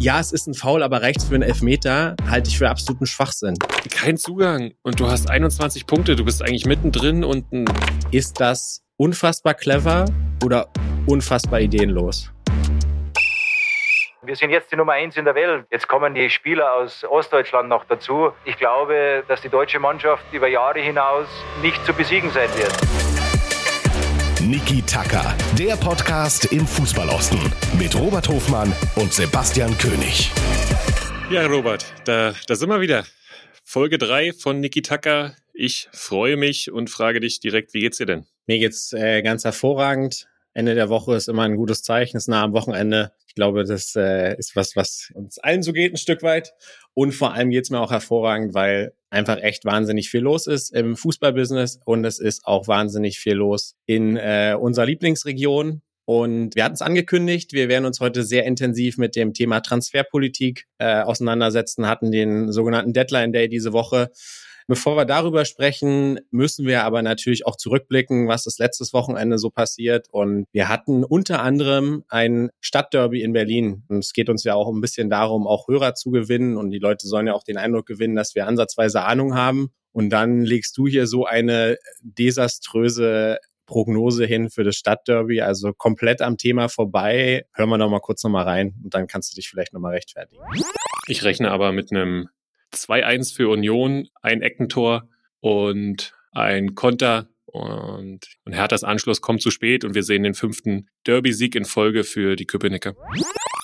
ja, es ist ein Foul, aber rechts für einen Elfmeter halte ich für absoluten Schwachsinn. Kein Zugang und du hast 21 Punkte, du bist eigentlich mittendrin und ein Ist das unfassbar clever oder unfassbar ideenlos? Wir sind jetzt die Nummer eins in der Welt. Jetzt kommen die Spieler aus Ostdeutschland noch dazu. Ich glaube, dass die deutsche Mannschaft über Jahre hinaus nicht zu besiegen sein wird. Niki Tacker, der Podcast im Fußballosten mit Robert Hofmann und Sebastian König. Ja, Robert, da, da sind wir wieder. Folge 3 von Niki Tacker. Ich freue mich und frage dich direkt, wie geht's dir denn? Mir geht's äh, ganz hervorragend. Ende der Woche ist immer ein gutes Zeichen, ist nah am Wochenende. Ich glaube, das äh, ist was, was uns allen so geht, ein Stück weit. Und vor allem geht's mir auch hervorragend, weil einfach echt wahnsinnig viel los ist im Fußballbusiness und es ist auch wahnsinnig viel los in äh, unserer Lieblingsregion. Und wir hatten es angekündigt, wir werden uns heute sehr intensiv mit dem Thema Transferpolitik äh, auseinandersetzen, hatten den sogenannten Deadline Day diese Woche. Bevor wir darüber sprechen, müssen wir aber natürlich auch zurückblicken, was ist letztes Wochenende so passiert. Und wir hatten unter anderem ein Stadtderby in Berlin. Und es geht uns ja auch ein bisschen darum, auch Hörer zu gewinnen. Und die Leute sollen ja auch den Eindruck gewinnen, dass wir ansatzweise Ahnung haben. Und dann legst du hier so eine desaströse Prognose hin für das Stadtderby, also komplett am Thema vorbei. Hören wir noch mal kurz noch mal rein und dann kannst du dich vielleicht noch mal rechtfertigen. Ich rechne aber mit einem 2-1 für Union, ein Eckentor und ein Konter. Und, und Herthas Anschluss kommt zu spät und wir sehen den fünften Derby-Sieg in Folge für die Köpenicker.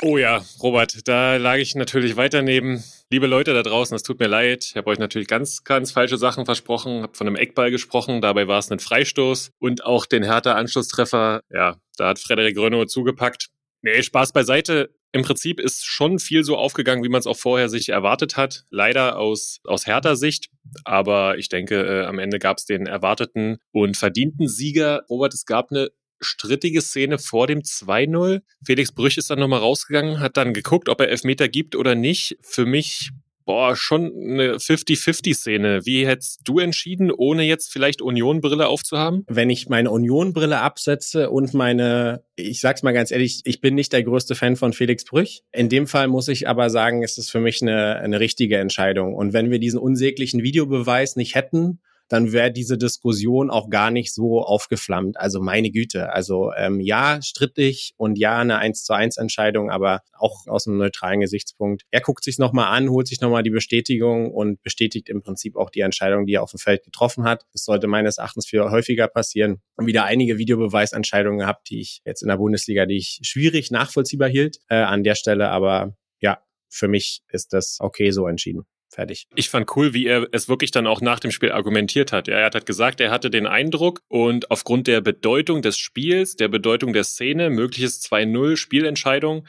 Oh ja, Robert, da lag ich natürlich weiter neben. Liebe Leute da draußen, es tut mir leid. Ich habe euch natürlich ganz, ganz falsche Sachen versprochen, habe von einem Eckball gesprochen, dabei war es ein Freistoß und auch den Hertha-Anschlusstreffer, ja, da hat Frederik Renault zugepackt. Nee, Spaß beiseite. Im Prinzip ist schon viel so aufgegangen, wie man es auch vorher sich erwartet hat. Leider aus, aus härter Sicht. Aber ich denke, äh, am Ende gab es den erwarteten und verdienten Sieger. Robert, es gab eine strittige Szene vor dem 2-0. Felix Brüch ist dann nochmal rausgegangen, hat dann geguckt, ob er Elfmeter gibt oder nicht. Für mich boah, schon eine 50-50-Szene. Wie hättest du entschieden, ohne jetzt vielleicht Union-Brille aufzuhaben? Wenn ich meine Union-Brille absetze und meine, ich sag's mal ganz ehrlich, ich bin nicht der größte Fan von Felix Brüch. In dem Fall muss ich aber sagen, es ist für mich eine, eine richtige Entscheidung. Und wenn wir diesen unsäglichen Videobeweis nicht hätten, dann wäre diese Diskussion auch gar nicht so aufgeflammt. Also meine Güte. Also ähm, ja, strittig und ja, eine 1 zu 1 Entscheidung, aber auch aus einem neutralen Gesichtspunkt. Er guckt sich nochmal an, holt sich nochmal die Bestätigung und bestätigt im Prinzip auch die Entscheidung, die er auf dem Feld getroffen hat. Das sollte meines Erachtens viel häufiger passieren. Und wieder einige Videobeweisentscheidungen gehabt, die ich jetzt in der Bundesliga, die ich schwierig nachvollziehbar hielt äh, an der Stelle. Aber ja, für mich ist das okay so entschieden. Fertig. Ich fand cool, wie er es wirklich dann auch nach dem Spiel argumentiert hat. Er hat gesagt, er hatte den Eindruck und aufgrund der Bedeutung des Spiels, der Bedeutung der Szene, mögliches 2-0 Spielentscheidung,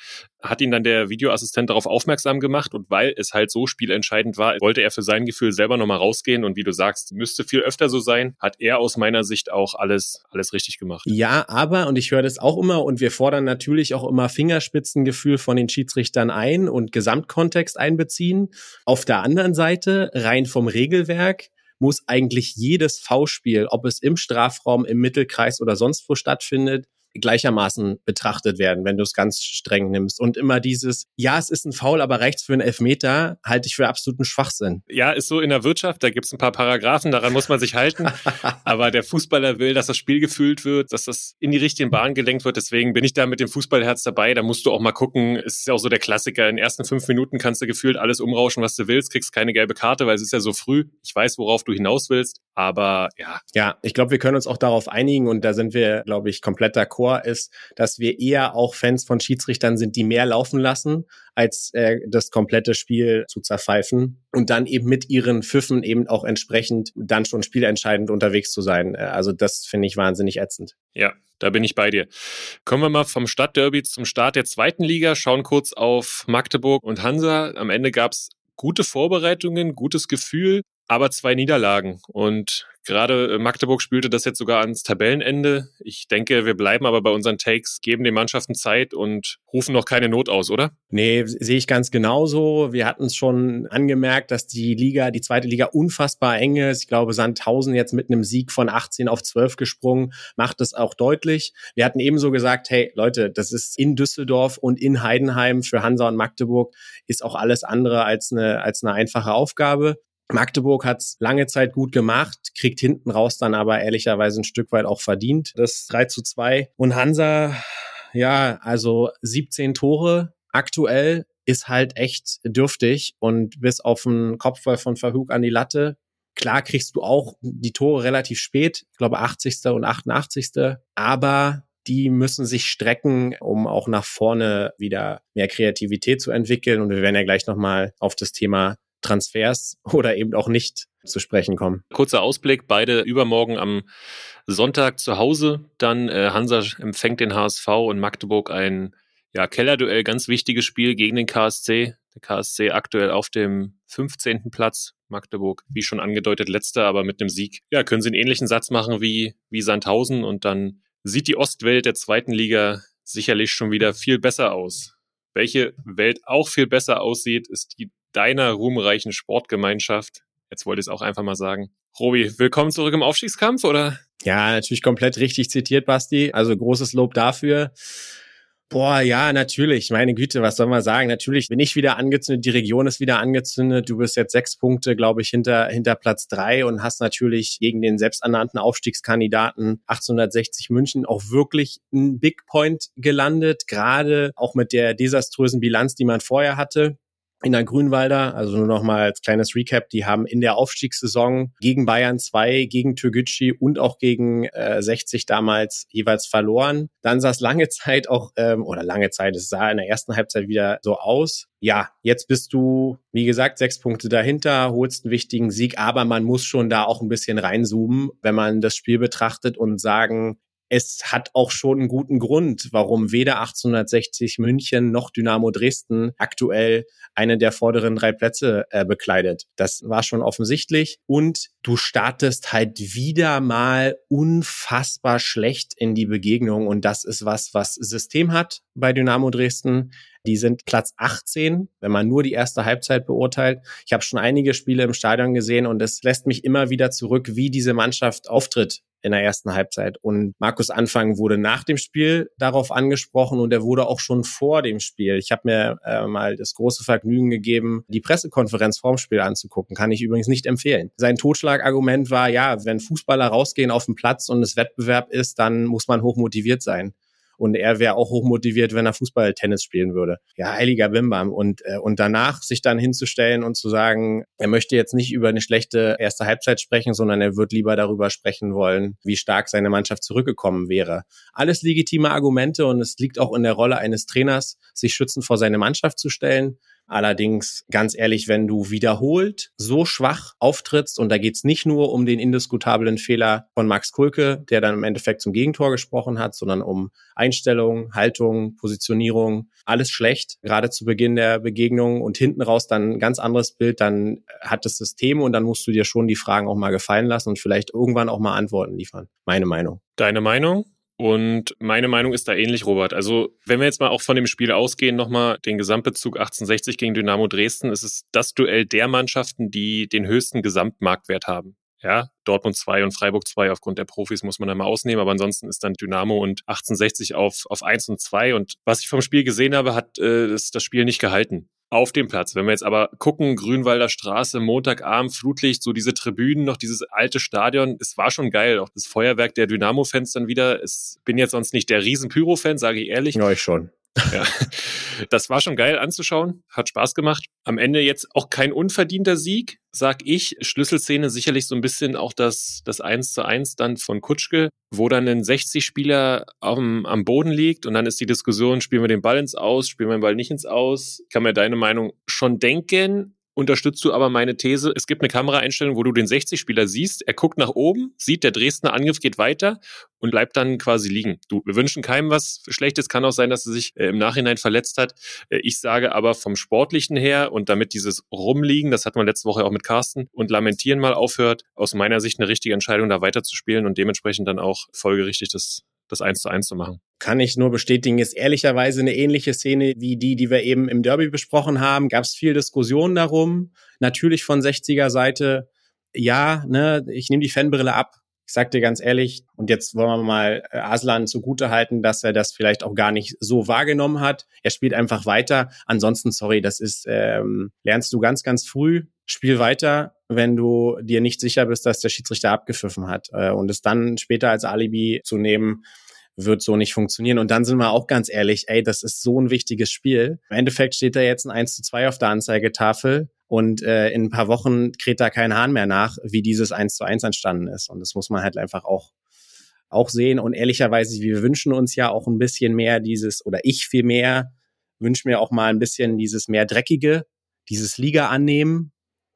hat ihn dann der Videoassistent darauf aufmerksam gemacht und weil es halt so spielentscheidend war, wollte er für sein Gefühl selber nochmal rausgehen und wie du sagst, müsste viel öfter so sein, hat er aus meiner Sicht auch alles, alles richtig gemacht. Ja, aber, und ich höre das auch immer und wir fordern natürlich auch immer Fingerspitzengefühl von den Schiedsrichtern ein und Gesamtkontext einbeziehen. Auf der anderen Seite, rein vom Regelwerk, muss eigentlich jedes V-Spiel, ob es im Strafraum, im Mittelkreis oder sonst wo stattfindet, gleichermaßen betrachtet werden, wenn du es ganz streng nimmst. Und immer dieses, ja, es ist ein Foul, aber rechts für einen Elfmeter, halte ich für absoluten Schwachsinn. Ja, ist so in der Wirtschaft, da gibt es ein paar Paragraphen, daran muss man sich halten. aber der Fußballer will, dass das Spiel gefühlt wird, dass das in die richtigen Bahnen gelenkt wird. Deswegen bin ich da mit dem Fußballherz dabei. Da musst du auch mal gucken. Es ist ja auch so der Klassiker. In den ersten fünf Minuten kannst du gefühlt alles umrauschen, was du willst, kriegst keine gelbe Karte, weil es ist ja so früh. Ich weiß, worauf du hinaus willst. Aber ja. Ja, ich glaube, wir können uns auch darauf einigen und da sind wir, glaube ich, komplett d'accord, ist, dass wir eher auch Fans von Schiedsrichtern sind, die mehr laufen lassen, als äh, das komplette Spiel zu zerpfeifen und dann eben mit ihren Pfiffen eben auch entsprechend dann schon spielentscheidend unterwegs zu sein. Äh, also das finde ich wahnsinnig ätzend. Ja, da bin ich bei dir. Kommen wir mal vom Stadtderby zum Start der zweiten Liga, schauen kurz auf Magdeburg und Hansa. Am Ende gab's gute Vorbereitungen, gutes Gefühl. Aber zwei Niederlagen. Und Gerade äh, Magdeburg spielte das jetzt sogar ans Tabellenende. Ich denke, wir bleiben aber bei unseren Takes, geben den Mannschaften Zeit und rufen noch keine Not aus, oder? Nee, sehe ich ganz genauso. Wir hatten es schon angemerkt, dass die Liga, die zweite Liga unfassbar eng ist. Ich glaube, Sandhausen jetzt mit einem Sieg von 18 auf 12 gesprungen, macht es auch deutlich. Wir hatten ebenso gesagt, hey Leute, das ist in Düsseldorf und in Heidenheim für Hansa und Magdeburg ist auch alles andere als eine, als eine einfache Aufgabe. Magdeburg hat es lange Zeit gut gemacht, kriegt hinten raus dann aber ehrlicherweise ein Stück weit auch verdient. Das 3 zu 2. Und Hansa, ja, also 17 Tore aktuell ist halt echt dürftig und bis auf den Kopfball von Verhug an die Latte. Klar kriegst du auch die Tore relativ spät, ich glaube 80. und 88. Aber die müssen sich strecken, um auch nach vorne wieder mehr Kreativität zu entwickeln. Und wir werden ja gleich nochmal auf das Thema Transfers oder eben auch nicht zu sprechen kommen. Kurzer Ausblick, beide übermorgen am Sonntag zu Hause. Dann äh, Hansa empfängt den HSV und Magdeburg ein ja, Kellerduell, ganz wichtiges Spiel gegen den KSC. Der KSC aktuell auf dem 15. Platz. Magdeburg, wie schon angedeutet, letzter, aber mit einem Sieg. Ja, können sie einen ähnlichen Satz machen wie, wie Sandhausen und dann sieht die Ostwelt der zweiten Liga sicherlich schon wieder viel besser aus. Welche Welt auch viel besser aussieht, ist die deiner ruhmreichen Sportgemeinschaft. Jetzt wollte ich es auch einfach mal sagen. Robi, willkommen zurück im Aufstiegskampf, oder? Ja, natürlich komplett richtig zitiert, Basti. Also großes Lob dafür. Boah, ja, natürlich. Meine Güte, was soll man sagen? Natürlich bin ich wieder angezündet, die Region ist wieder angezündet. Du bist jetzt sechs Punkte, glaube ich, hinter, hinter Platz drei und hast natürlich gegen den selbsternannten Aufstiegskandidaten 1860 München auch wirklich ein Big Point gelandet, gerade auch mit der desaströsen Bilanz, die man vorher hatte in der Grünwalder, also nur noch mal als kleines Recap, die haben in der Aufstiegssaison gegen Bayern 2, gegen Türgücü und auch gegen äh, 60 damals jeweils verloren. Dann sah es lange Zeit auch, ähm, oder lange Zeit, es sah in der ersten Halbzeit wieder so aus. Ja, jetzt bist du, wie gesagt, sechs Punkte dahinter, holst einen wichtigen Sieg, aber man muss schon da auch ein bisschen reinzoomen, wenn man das Spiel betrachtet und sagen, es hat auch schon einen guten Grund, warum weder 1860 München noch Dynamo Dresden aktuell eine der vorderen drei Plätze äh, bekleidet. Das war schon offensichtlich. Und du startest halt wieder mal unfassbar schlecht in die Begegnung. Und das ist was, was System hat bei Dynamo Dresden. Die sind Platz 18, wenn man nur die erste Halbzeit beurteilt. Ich habe schon einige Spiele im Stadion gesehen und es lässt mich immer wieder zurück, wie diese Mannschaft auftritt in der ersten Halbzeit. Und Markus Anfang wurde nach dem Spiel darauf angesprochen und er wurde auch schon vor dem Spiel. Ich habe mir äh, mal das große Vergnügen gegeben, die Pressekonferenz vorm Spiel anzugucken. Kann ich übrigens nicht empfehlen. Sein Totschlagargument war, ja, wenn Fußballer rausgehen auf den Platz und es Wettbewerb ist, dann muss man hochmotiviert sein und er wäre auch hochmotiviert, wenn er Fußball, Tennis spielen würde. Ja, heiliger Bimbam. Und, äh, und danach sich dann hinzustellen und zu sagen, er möchte jetzt nicht über eine schlechte erste Halbzeit sprechen, sondern er wird lieber darüber sprechen wollen, wie stark seine Mannschaft zurückgekommen wäre. Alles legitime Argumente und es liegt auch in der Rolle eines Trainers, sich schützend vor seine Mannschaft zu stellen. Allerdings, ganz ehrlich, wenn du wiederholt so schwach auftrittst, und da geht's nicht nur um den indiskutablen Fehler von Max Kulke, der dann im Endeffekt zum Gegentor gesprochen hat, sondern um Einstellung, Haltung, Positionierung, alles schlecht, gerade zu Beginn der Begegnung und hinten raus dann ein ganz anderes Bild, dann hat das System und dann musst du dir schon die Fragen auch mal gefallen lassen und vielleicht irgendwann auch mal Antworten liefern. Meine Meinung. Deine Meinung? Und meine Meinung ist da ähnlich, Robert. Also, wenn wir jetzt mal auch von dem Spiel ausgehen, nochmal den Gesamtbezug 1860 gegen Dynamo Dresden, ist es das Duell der Mannschaften, die den höchsten Gesamtmarktwert haben. Ja, Dortmund 2 und Freiburg 2 aufgrund der Profis muss man da mal ausnehmen, aber ansonsten ist dann Dynamo und 1860 auf, auf 1 und 2. Und was ich vom Spiel gesehen habe, hat äh, das, das Spiel nicht gehalten auf dem Platz. Wenn wir jetzt aber gucken, Grünwalder Straße, Montagabend, Flutlicht, so diese Tribünen, noch dieses alte Stadion, es war schon geil. Auch das Feuerwerk der Dynamo-Fans dann wieder. Ich bin jetzt sonst nicht der riesen Pyro-Fan, sage ich ehrlich. Ja, ich schon. Ja, das war schon geil anzuschauen, hat Spaß gemacht. Am Ende jetzt auch kein unverdienter Sieg, sag ich. Schlüsselszene sicherlich so ein bisschen auch das, das 1 zu 1 dann von Kutschke, wo dann ein 60-Spieler am, am Boden liegt und dann ist die Diskussion, spielen wir den Ball ins Aus, spielen wir den Ball nicht ins Aus? Kann mir deine Meinung schon denken. Unterstützt du aber meine These, es gibt eine Kameraeinstellung, wo du den 60-Spieler siehst, er guckt nach oben, sieht, der Dresdner Angriff geht weiter und bleibt dann quasi liegen. Du, wir wünschen keinem was Schlechtes, kann auch sein, dass er sich äh, im Nachhinein verletzt hat. Äh, ich sage aber vom Sportlichen her und damit dieses Rumliegen, das hatten wir letzte Woche auch mit Carsten, und Lamentieren mal aufhört, aus meiner Sicht eine richtige Entscheidung, da weiterzuspielen und dementsprechend dann auch folgerichtig das das eins zu eins zu machen. Kann ich nur bestätigen, ist ehrlicherweise eine ähnliche Szene wie die, die wir eben im Derby besprochen haben. Gab es viel Diskussion darum. Natürlich von 60er Seite, ja, ne, ich nehme die Fanbrille ab. Ich sag dir ganz ehrlich, und jetzt wollen wir mal äh, Aslan zugute halten, dass er das vielleicht auch gar nicht so wahrgenommen hat. Er spielt einfach weiter. Ansonsten, sorry, das ist, ähm, lernst du ganz, ganz früh. Spiel weiter, wenn du dir nicht sicher bist, dass der Schiedsrichter abgepfiffen hat. Äh, und es dann später als Alibi zu nehmen, wird so nicht funktionieren. Und dann sind wir auch ganz ehrlich, ey, das ist so ein wichtiges Spiel. Im Endeffekt steht da jetzt ein 1 zu 2 auf der Anzeigetafel und äh, in ein paar Wochen kräht da kein Hahn mehr nach, wie dieses 1 zu 1 entstanden ist. Und das muss man halt einfach auch auch sehen. Und ehrlicherweise, wir wünschen uns ja auch ein bisschen mehr dieses, oder ich viel mehr, wünsche mir auch mal ein bisschen dieses mehr Dreckige, dieses Liga annehmen,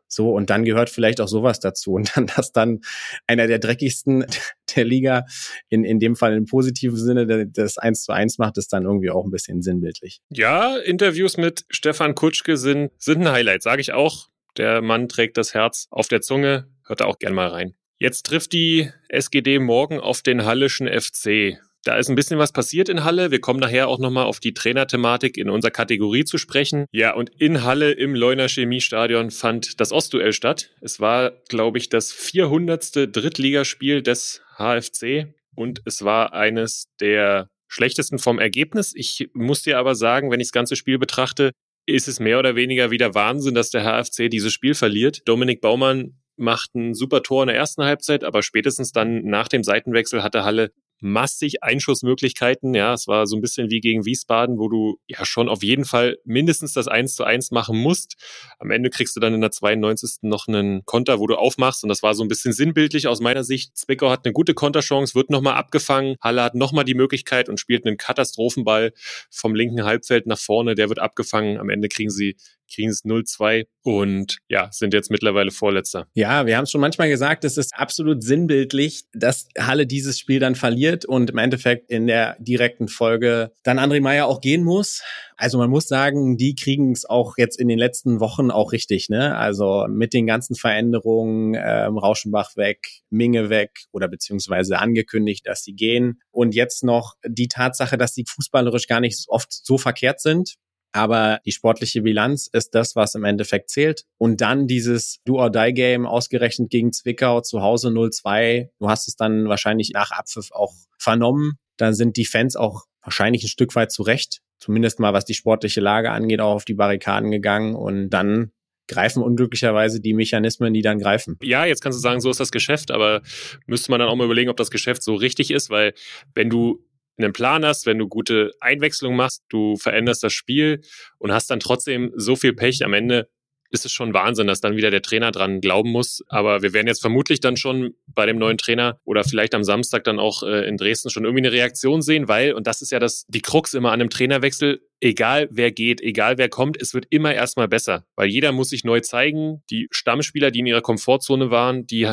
so, und dann gehört vielleicht auch sowas dazu. Und dann, dass dann einer der dreckigsten der Liga in, in dem Fall im positiven Sinne das eins zu eins macht, ist dann irgendwie auch ein bisschen sinnbildlich. Ja, Interviews mit Stefan Kutschke sind, sind ein Highlight, sage ich auch. Der Mann trägt das Herz auf der Zunge. Hört da auch gern mal rein. Jetzt trifft die SGD morgen auf den Hallischen FC. Da ist ein bisschen was passiert in Halle. Wir kommen nachher auch nochmal auf die Trainerthematik in unserer Kategorie zu sprechen. Ja, und in Halle im Leuner Chemiestadion fand das Ostduell statt. Es war, glaube ich, das 400. Drittligaspiel des HFC und es war eines der schlechtesten vom Ergebnis. Ich muss dir aber sagen, wenn ich das ganze Spiel betrachte, ist es mehr oder weniger wieder Wahnsinn, dass der HFC dieses Spiel verliert. Dominik Baumann macht ein super Tor in der ersten Halbzeit, aber spätestens dann nach dem Seitenwechsel hatte Halle massig Einschussmöglichkeiten. Ja, es war so ein bisschen wie gegen Wiesbaden, wo du ja schon auf jeden Fall mindestens das 1 zu 1 machen musst. Am Ende kriegst du dann in der 92. noch einen Konter, wo du aufmachst. Und das war so ein bisschen sinnbildlich aus meiner Sicht. Zwickau hat eine gute Konterchance, wird nochmal abgefangen. Halle hat nochmal die Möglichkeit und spielt einen Katastrophenball vom linken Halbfeld nach vorne. Der wird abgefangen. Am Ende kriegen sie kriegen es 0-2 und ja, sind jetzt mittlerweile Vorletzter. Ja, wir haben es schon manchmal gesagt, es ist absolut sinnbildlich, dass Halle dieses Spiel dann verliert und im Endeffekt in der direkten Folge dann André Meyer auch gehen muss. Also man muss sagen, die kriegen es auch jetzt in den letzten Wochen auch richtig, ne? Also mit den ganzen Veränderungen, ähm, Rauschenbach weg, Minge weg oder beziehungsweise angekündigt, dass sie gehen. Und jetzt noch die Tatsache, dass sie fußballerisch gar nicht oft so verkehrt sind. Aber die sportliche Bilanz ist das, was im Endeffekt zählt. Und dann dieses Do-or-Die-Game ausgerechnet gegen Zwickau zu Hause 0-2. Du hast es dann wahrscheinlich nach Abpfiff auch vernommen. Da sind die Fans auch wahrscheinlich ein Stück weit zurecht, zumindest mal was die sportliche Lage angeht, auch auf die Barrikaden gegangen. Und dann greifen unglücklicherweise die Mechanismen, die dann greifen. Ja, jetzt kannst du sagen, so ist das Geschäft, aber müsste man dann auch mal überlegen, ob das Geschäft so richtig ist, weil wenn du einen Plan hast, wenn du gute Einwechslung machst, du veränderst das Spiel und hast dann trotzdem so viel Pech am Ende, ist es schon Wahnsinn, dass dann wieder der Trainer dran glauben muss. Aber wir werden jetzt vermutlich dann schon bei dem neuen Trainer oder vielleicht am Samstag dann auch äh, in Dresden schon irgendwie eine Reaktion sehen, weil, und das ist ja das, die Krux immer an einem Trainerwechsel, egal wer geht, egal wer kommt, es wird immer erstmal besser, weil jeder muss sich neu zeigen. Die Stammspieler, die in ihrer Komfortzone waren, die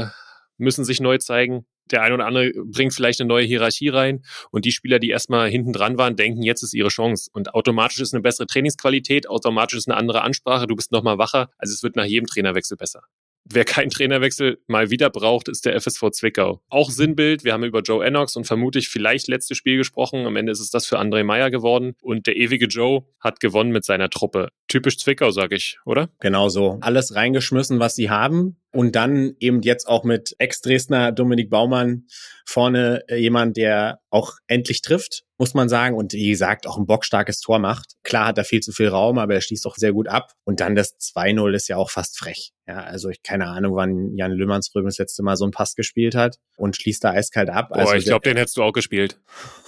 müssen sich neu zeigen der eine oder andere bringt vielleicht eine neue Hierarchie rein und die Spieler, die erstmal hinten dran waren, denken, jetzt ist ihre Chance. Und automatisch ist eine bessere Trainingsqualität, automatisch ist eine andere Ansprache, du bist nochmal wacher. Also es wird nach jedem Trainerwechsel besser. Wer keinen Trainerwechsel mal wieder braucht, ist der FSV Zwickau. Auch Sinnbild, wir haben über Joe Ennox und vermutlich vielleicht letztes Spiel gesprochen. Am Ende ist es das für André Meyer geworden. Und der ewige Joe hat gewonnen mit seiner Truppe. Typisch Zwickau, sag ich, oder? Genau so. Alles reingeschmissen, was sie haben. Und dann eben jetzt auch mit Ex-Dresdner Dominik Baumann vorne äh, jemand, der auch endlich trifft, muss man sagen. Und wie gesagt, auch ein bockstarkes Tor macht. Klar hat er viel zu viel Raum, aber er schließt auch sehr gut ab. Und dann das 2-0 ist ja auch fast frech. Ja, also ich keine Ahnung, wann Jan Lümmernsröm das letzte Mal so einen Pass gespielt hat und schließt da eiskalt ab. Boah, also ich glaube, den hättest du auch gespielt.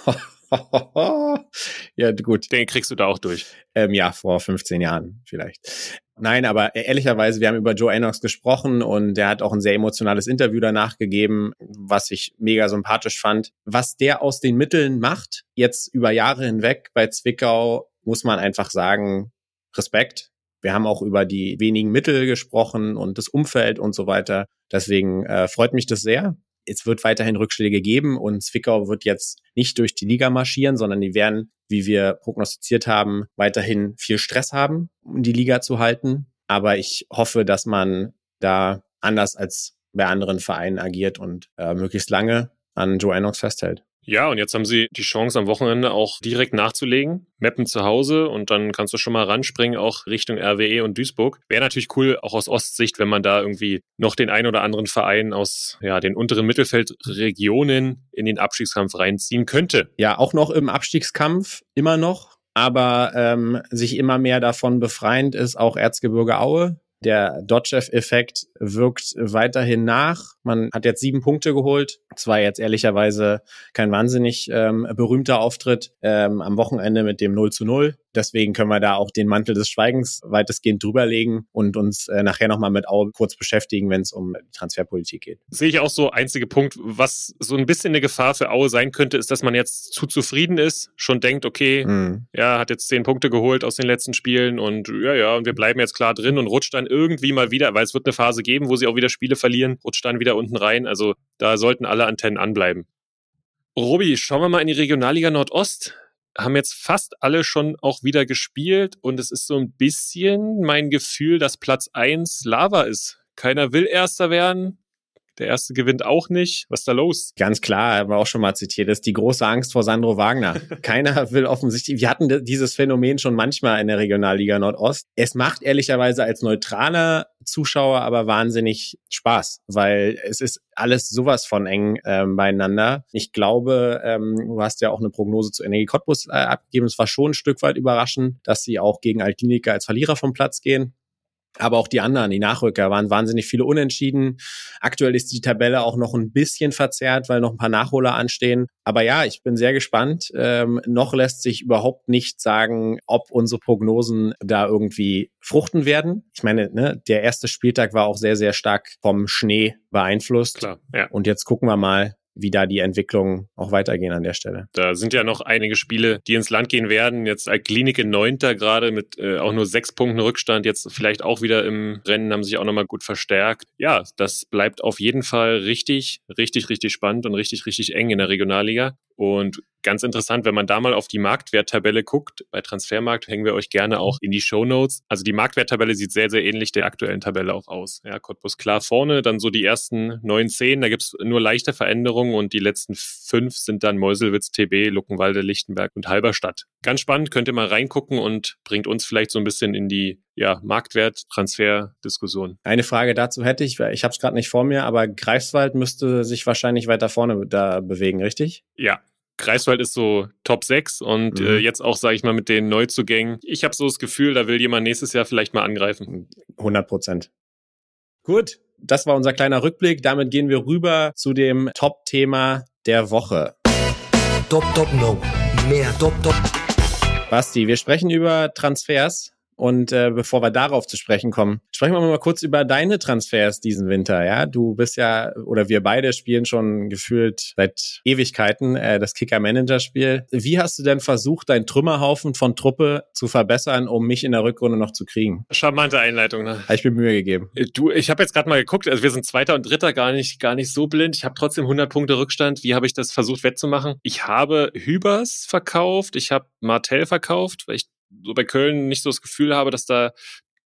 ja, gut. Den kriegst du da auch durch. Ähm, ja, vor 15 Jahren vielleicht. Nein, aber ehrlicherweise, wir haben über Joe Enox gesprochen und der hat auch ein sehr emotionales Interview danach gegeben, was ich mega sympathisch fand. Was der aus den Mitteln macht, jetzt über Jahre hinweg bei Zwickau, muss man einfach sagen, Respekt. Wir haben auch über die wenigen Mittel gesprochen und das Umfeld und so weiter. Deswegen äh, freut mich das sehr. Es wird weiterhin Rückschläge geben und Zwickau wird jetzt nicht durch die Liga marschieren, sondern die werden, wie wir prognostiziert haben, weiterhin viel Stress haben, um die Liga zu halten. Aber ich hoffe, dass man da anders als bei anderen Vereinen agiert und äh, möglichst lange an Joe Enox festhält. Ja, und jetzt haben sie die Chance am Wochenende auch direkt nachzulegen. Mappen zu Hause und dann kannst du schon mal ranspringen, auch Richtung RWE und Duisburg. Wäre natürlich cool, auch aus Ostsicht, wenn man da irgendwie noch den ein oder anderen Verein aus ja, den unteren Mittelfeldregionen in den Abstiegskampf reinziehen könnte. Ja, auch noch im Abstiegskampf, immer noch. Aber ähm, sich immer mehr davon befreiend ist auch Erzgebirge Aue, der Dodgev-Effekt wirkt weiterhin nach. Man hat jetzt sieben Punkte geholt. Zwar jetzt ehrlicherweise kein wahnsinnig ähm, berühmter Auftritt ähm, am Wochenende mit dem 0 zu 0. Deswegen können wir da auch den Mantel des Schweigens weitestgehend drüberlegen und uns äh, nachher nochmal mit Aue kurz beschäftigen, wenn es um Transferpolitik geht. Sehe ich auch so. Einzige Punkt, was so ein bisschen eine Gefahr für Aue sein könnte, ist, dass man jetzt zu zufrieden ist, schon denkt, okay, mhm. ja, hat jetzt zehn Punkte geholt aus den letzten Spielen und ja, ja, und wir bleiben jetzt klar drin und rutscht dann irgendwie mal wieder, weil es wird eine Phase geben, wo sie auch wieder Spiele verlieren, rutscht dann wieder unten rein. Also da sollten alle Antennen anbleiben. Robi, schauen wir mal in die Regionalliga Nordost haben jetzt fast alle schon auch wieder gespielt und es ist so ein bisschen mein Gefühl, dass Platz eins Lava ist. Keiner will Erster werden. Der erste gewinnt auch nicht. Was ist da los? Ganz klar, haben wir auch schon mal zitiert, das ist die große Angst vor Sandro Wagner. Keiner will offensichtlich, wir hatten dieses Phänomen schon manchmal in der Regionalliga Nordost. Es macht ehrlicherweise als neutraler Zuschauer aber wahnsinnig Spaß, weil es ist alles sowas von eng ähm, beieinander. Ich glaube, ähm, du hast ja auch eine Prognose zu Energie Cottbus äh, abgegeben. Es war schon ein Stück weit überraschend, dass sie auch gegen Altklinika als Verlierer vom Platz gehen. Aber auch die anderen, die Nachrücker, waren wahnsinnig viele Unentschieden. Aktuell ist die Tabelle auch noch ein bisschen verzerrt, weil noch ein paar Nachholer anstehen. Aber ja, ich bin sehr gespannt. Ähm, noch lässt sich überhaupt nicht sagen, ob unsere Prognosen da irgendwie fruchten werden. Ich meine, ne, der erste Spieltag war auch sehr, sehr stark vom Schnee beeinflusst. Klar, ja. Und jetzt gucken wir mal, wie da die Entwicklungen auch weitergehen an der Stelle. Da sind ja noch einige Spiele, die ins Land gehen werden. Jetzt Klinik in Neunter gerade mit äh, auch nur sechs Punkten Rückstand. Jetzt vielleicht auch wieder im Rennen, haben sich auch nochmal gut verstärkt. Ja, das bleibt auf jeden Fall richtig, richtig, richtig spannend und richtig, richtig eng in der Regionalliga. Und ganz interessant, wenn man da mal auf die Marktwerttabelle guckt, bei Transfermarkt hängen wir euch gerne auch in die Show Notes. Also die Marktwerttabelle sieht sehr, sehr ähnlich der aktuellen Tabelle auch aus. Ja, Cottbus klar vorne, dann so die ersten neun, zehn, da gibt's nur leichte Veränderungen und die letzten fünf sind dann Meuselwitz, TB, Luckenwalde, Lichtenberg und Halberstadt. Ganz spannend, könnt ihr mal reingucken und bringt uns vielleicht so ein bisschen in die ja, Marktwert-Transfer-Diskussion. Eine Frage dazu hätte ich, ich habe es gerade nicht vor mir, aber Greifswald müsste sich wahrscheinlich weiter vorne da bewegen, richtig? Ja, Greifswald ist so Top 6 und mhm. äh, jetzt auch, sage ich mal, mit den Neuzugängen. Ich habe so das Gefühl, da will jemand nächstes Jahr vielleicht mal angreifen. 100 Prozent. Gut, das war unser kleiner Rückblick. Damit gehen wir rüber zu dem Top-Thema der Woche. Top, top, no. Mehr top, top. Basti, wir sprechen über Transfers. Und äh, bevor wir darauf zu sprechen kommen, sprechen wir mal kurz über deine Transfers diesen Winter. Ja, du bist ja oder wir beide spielen schon gefühlt seit Ewigkeiten äh, das Kicker-Manager-Spiel. Wie hast du denn versucht, deinen Trümmerhaufen von Truppe zu verbessern, um mich in der Rückrunde noch zu kriegen? Charmante Einleitung. Ne? Habe ich mir Mühe gegeben. Äh, du, ich habe jetzt gerade mal geguckt. Also wir sind Zweiter und Dritter gar nicht gar nicht so blind. Ich habe trotzdem 100 Punkte Rückstand. Wie habe ich das versucht wettzumachen? Ich habe Hübers verkauft. Ich habe Martell verkauft, weil ich so bei Köln nicht so das Gefühl habe, dass da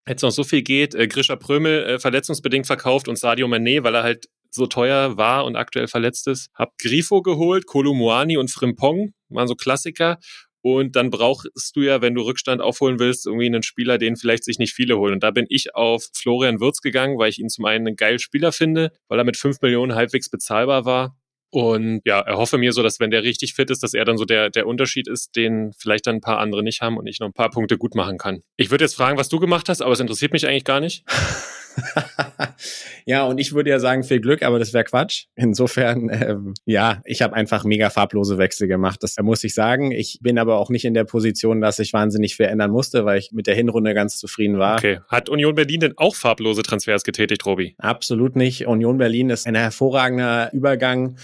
jetzt noch so viel geht. Äh, Grisha Prömel äh, verletzungsbedingt verkauft und Sadio Mané, weil er halt so teuer war und aktuell verletzt ist. Hab Grifo geholt, Kolumuani und Frimpong, waren so Klassiker. Und dann brauchst du ja, wenn du Rückstand aufholen willst, irgendwie einen Spieler, den vielleicht sich nicht viele holen. Und da bin ich auf Florian Würz gegangen, weil ich ihn zum einen einen geilen Spieler finde, weil er mit fünf Millionen halbwegs bezahlbar war und ja, erhoffe mir so, dass wenn der richtig fit ist, dass er dann so der, der Unterschied ist, den vielleicht dann ein paar andere nicht haben und ich noch ein paar Punkte gut machen kann. Ich würde jetzt fragen, was du gemacht hast, aber es interessiert mich eigentlich gar nicht. ja, und ich würde ja sagen, viel Glück, aber das wäre Quatsch. Insofern, ähm, ja, ich habe einfach mega farblose Wechsel gemacht. Das muss ich sagen. Ich bin aber auch nicht in der Position, dass ich wahnsinnig viel ändern musste, weil ich mit der Hinrunde ganz zufrieden war. Okay. Hat Union Berlin denn auch farblose Transfers getätigt, Robi? Absolut nicht. Union Berlin ist ein hervorragender Übergang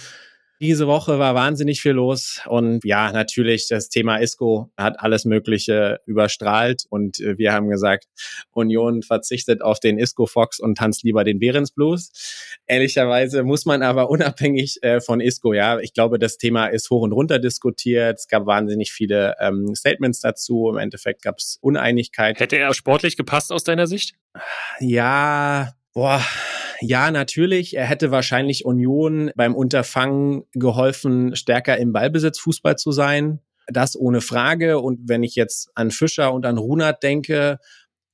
Diese Woche war wahnsinnig viel los und ja, natürlich das Thema Isco hat alles Mögliche überstrahlt und äh, wir haben gesagt, Union verzichtet auf den Isco Fox und tanzt lieber den Behrens Blues. Ehrlicherweise muss man aber unabhängig äh, von Isco, ja, ich glaube, das Thema ist hoch und runter diskutiert. Es gab wahnsinnig viele ähm, Statements dazu. Im Endeffekt gab es Uneinigkeit. Hätte er sportlich gepasst aus deiner Sicht? Ja, boah, ja, natürlich. Er hätte wahrscheinlich Union beim Unterfangen geholfen, stärker im Ballbesitz Fußball zu sein. Das ohne Frage. Und wenn ich jetzt an Fischer und an Runert denke,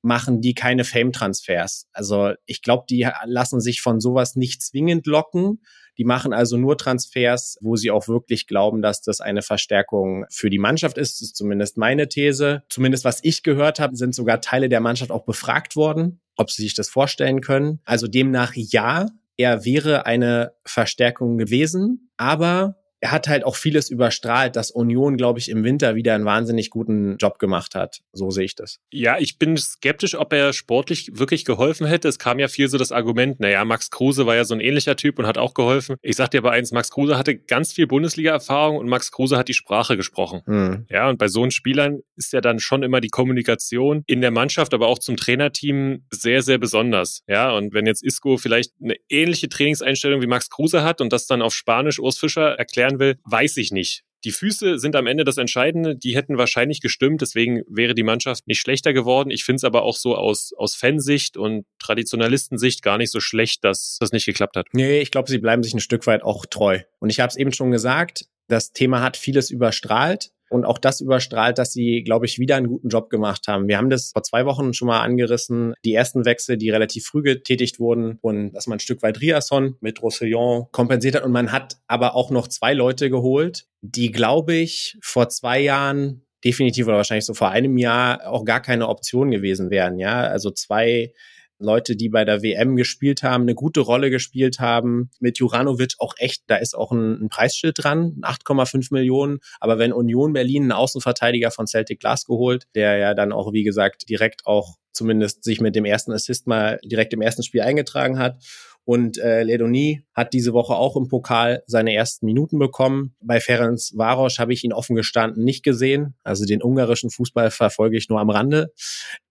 machen die keine Fame-Transfers. Also ich glaube, die lassen sich von sowas nicht zwingend locken. Die machen also nur Transfers, wo sie auch wirklich glauben, dass das eine Verstärkung für die Mannschaft ist. Das ist zumindest meine These. Zumindest was ich gehört habe, sind sogar Teile der Mannschaft auch befragt worden, ob sie sich das vorstellen können. Also demnach ja, er wäre eine Verstärkung gewesen, aber er hat halt auch vieles überstrahlt, dass Union, glaube ich, im Winter wieder einen wahnsinnig guten Job gemacht hat. So sehe ich das. Ja, ich bin skeptisch, ob er sportlich wirklich geholfen hätte. Es kam ja viel so das Argument, naja, Max Kruse war ja so ein ähnlicher Typ und hat auch geholfen. Ich sag dir aber eins, Max Kruse hatte ganz viel Bundesliga-Erfahrung und Max Kruse hat die Sprache gesprochen. Hm. Ja, und bei so einen Spielern ist ja dann schon immer die Kommunikation in der Mannschaft, aber auch zum Trainerteam sehr, sehr besonders. Ja, und wenn jetzt Isco vielleicht eine ähnliche Trainingseinstellung wie Max Kruse hat und das dann auf Spanisch Urs Fischer erklären sein will, weiß ich nicht. Die Füße sind am Ende das Entscheidende. Die hätten wahrscheinlich gestimmt. Deswegen wäre die Mannschaft nicht schlechter geworden. Ich finde es aber auch so aus, aus Fansicht und Traditionalistensicht gar nicht so schlecht, dass das nicht geklappt hat. Nee, ich glaube, sie bleiben sich ein Stück weit auch treu. Und ich habe es eben schon gesagt, das Thema hat vieles überstrahlt und auch das überstrahlt, dass sie, glaube ich, wieder einen guten Job gemacht haben. Wir haben das vor zwei Wochen schon mal angerissen, die ersten Wechsel, die relativ früh getätigt wurden und dass man ein Stück weit Riasson mit Roussillon kompensiert hat und man hat aber auch noch zwei Leute geholt, die, glaube ich, vor zwei Jahren definitiv oder wahrscheinlich so vor einem Jahr auch gar keine Option gewesen wären. Ja, also zwei Leute, die bei der WM gespielt haben, eine gute Rolle gespielt haben. Mit Juranovic auch echt, da ist auch ein, ein Preisschild dran, 8,5 Millionen. Aber wenn Union Berlin einen Außenverteidiger von Celtic Glasgow holt, der ja dann auch, wie gesagt, direkt auch zumindest sich mit dem ersten Assist mal direkt im ersten Spiel eingetragen hat und äh, Ledoni hat diese Woche auch im Pokal seine ersten Minuten bekommen. Bei Ferenc Varos habe ich ihn offen gestanden nicht gesehen. Also den ungarischen Fußball verfolge ich nur am Rande.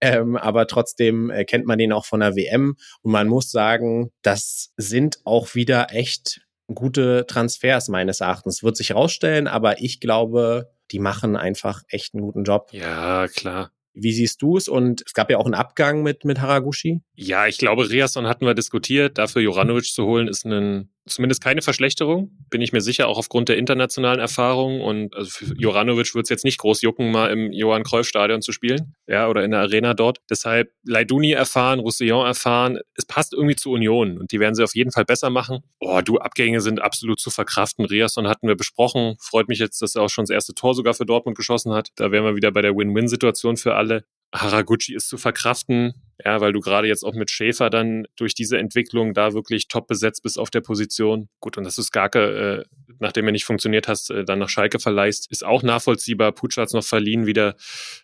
Ähm, aber trotzdem äh, kennt man den auch von der WM. Und man muss sagen, das sind auch wieder echt gute Transfers meines Erachtens. Wird sich rausstellen, aber ich glaube, die machen einfach echt einen guten Job. Ja, klar. Wie siehst du es? Und es gab ja auch einen Abgang mit, mit Haraguchi. Ja, ich glaube, Riasson hatten wir diskutiert. Dafür Joranovic zu holen, ist ein zumindest keine Verschlechterung, bin ich mir sicher, auch aufgrund der internationalen Erfahrung. Und also für Joranovic wird es jetzt nicht groß jucken, mal im Johann Cruyff Stadion zu spielen, ja, oder in der Arena dort. Deshalb Leiduni erfahren, Roussillon erfahren. Es passt irgendwie zu Union und die werden sie auf jeden Fall besser machen. Oh, du, Abgänge sind absolut zu verkraften. Riasson hatten wir besprochen. Freut mich jetzt, dass er auch schon das erste Tor sogar für Dortmund geschossen hat. Da wären wir wieder bei der Win-Win-Situation für alle. Haraguchi ist zu verkraften, ja, weil du gerade jetzt auch mit Schäfer dann durch diese Entwicklung da wirklich top besetzt bist auf der Position. Gut, und dass du Skarke, äh, nachdem er nicht funktioniert hast, äh, dann nach Schalke verleihst, ist auch nachvollziehbar. Putsch hat noch verliehen, wieder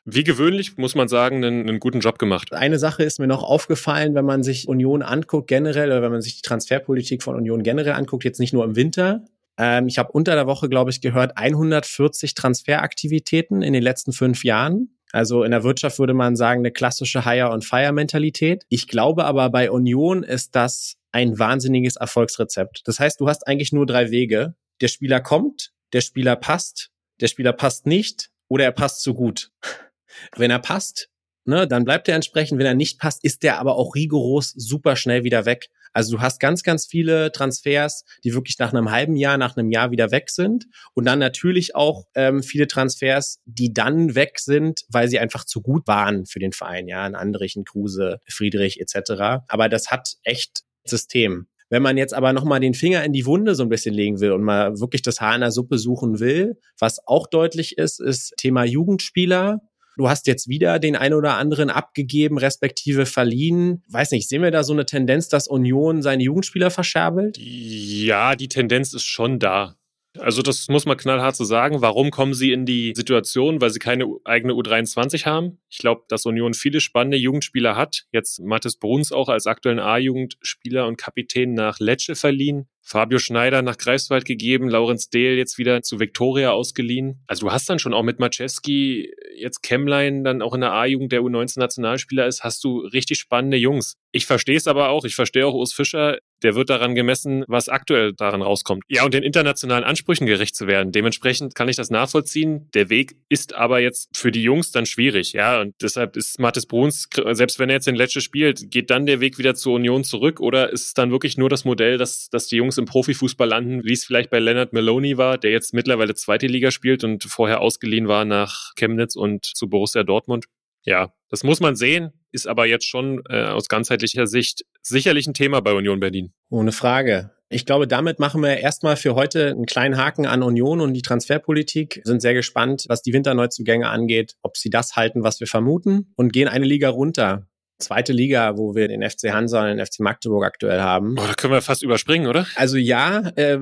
wie gewöhnlich, muss man sagen, einen, einen guten Job gemacht. Eine Sache ist mir noch aufgefallen, wenn man sich Union anguckt generell oder wenn man sich die Transferpolitik von Union generell anguckt, jetzt nicht nur im Winter, ähm, ich habe unter der Woche, glaube ich, gehört, 140 Transferaktivitäten in den letzten fünf Jahren. Also in der Wirtschaft würde man sagen, eine klassische Hire-on-Fire-Mentalität. Ich glaube aber bei Union ist das ein wahnsinniges Erfolgsrezept. Das heißt, du hast eigentlich nur drei Wege. Der Spieler kommt, der Spieler passt, der Spieler passt nicht oder er passt zu gut. Wenn er passt, ne, dann bleibt er entsprechend. Wenn er nicht passt, ist der aber auch rigoros super schnell wieder weg. Also du hast ganz, ganz viele Transfers, die wirklich nach einem halben Jahr, nach einem Jahr wieder weg sind. Und dann natürlich auch ähm, viele Transfers, die dann weg sind, weil sie einfach zu gut waren für den Verein. Ja, ein Andrich, ein Kruse, Friedrich etc. Aber das hat echt System. Wenn man jetzt aber nochmal den Finger in die Wunde so ein bisschen legen will und mal wirklich das Haar in der Suppe suchen will, was auch deutlich ist, ist Thema Jugendspieler. Du hast jetzt wieder den ein oder anderen abgegeben, respektive verliehen. Weiß nicht, sehen wir da so eine Tendenz, dass Union seine Jugendspieler verscherbelt? Ja, die Tendenz ist schon da. Also das muss man knallhart so sagen. Warum kommen sie in die Situation? Weil sie keine eigene U23 haben. Ich glaube, dass Union viele spannende Jugendspieler hat. Jetzt Mathis Bruns auch als aktuellen A-Jugendspieler und Kapitän nach Lecce verliehen. Fabio Schneider nach Greifswald gegeben, Laurenz Dehl jetzt wieder zu Viktoria ausgeliehen. Also du hast dann schon auch mit Maczewski, jetzt Kemmlein dann auch in der A-Jugend der U19-Nationalspieler ist, hast du richtig spannende Jungs. Ich verstehe es aber auch, ich verstehe auch Urs Fischer, der wird daran gemessen, was aktuell daran rauskommt. Ja, und den internationalen Ansprüchen gerecht zu werden. Dementsprechend kann ich das nachvollziehen. Der Weg ist aber jetzt für die Jungs dann schwierig, ja. Und deshalb ist Mathis Bruns, selbst wenn er jetzt den letzte spielt, geht dann der Weg wieder zur Union zurück oder ist es dann wirklich nur das Modell, dass, dass die Jungs im Profifußball landen, wie es vielleicht bei Leonard Maloney war, der jetzt mittlerweile zweite Liga spielt und vorher ausgeliehen war nach Chemnitz und zu Borussia Dortmund. Ja, das muss man sehen, ist aber jetzt schon äh, aus ganzheitlicher Sicht sicherlich ein Thema bei Union Berlin. Ohne Frage. Ich glaube, damit machen wir erstmal für heute einen kleinen Haken an Union und die Transferpolitik. Sind sehr gespannt, was die Winterneuzugänge angeht, ob sie das halten, was wir vermuten und gehen eine Liga runter zweite Liga, wo wir den FC Hansa und den FC Magdeburg aktuell haben. Oh, da können wir fast überspringen, oder? Also ja, äh,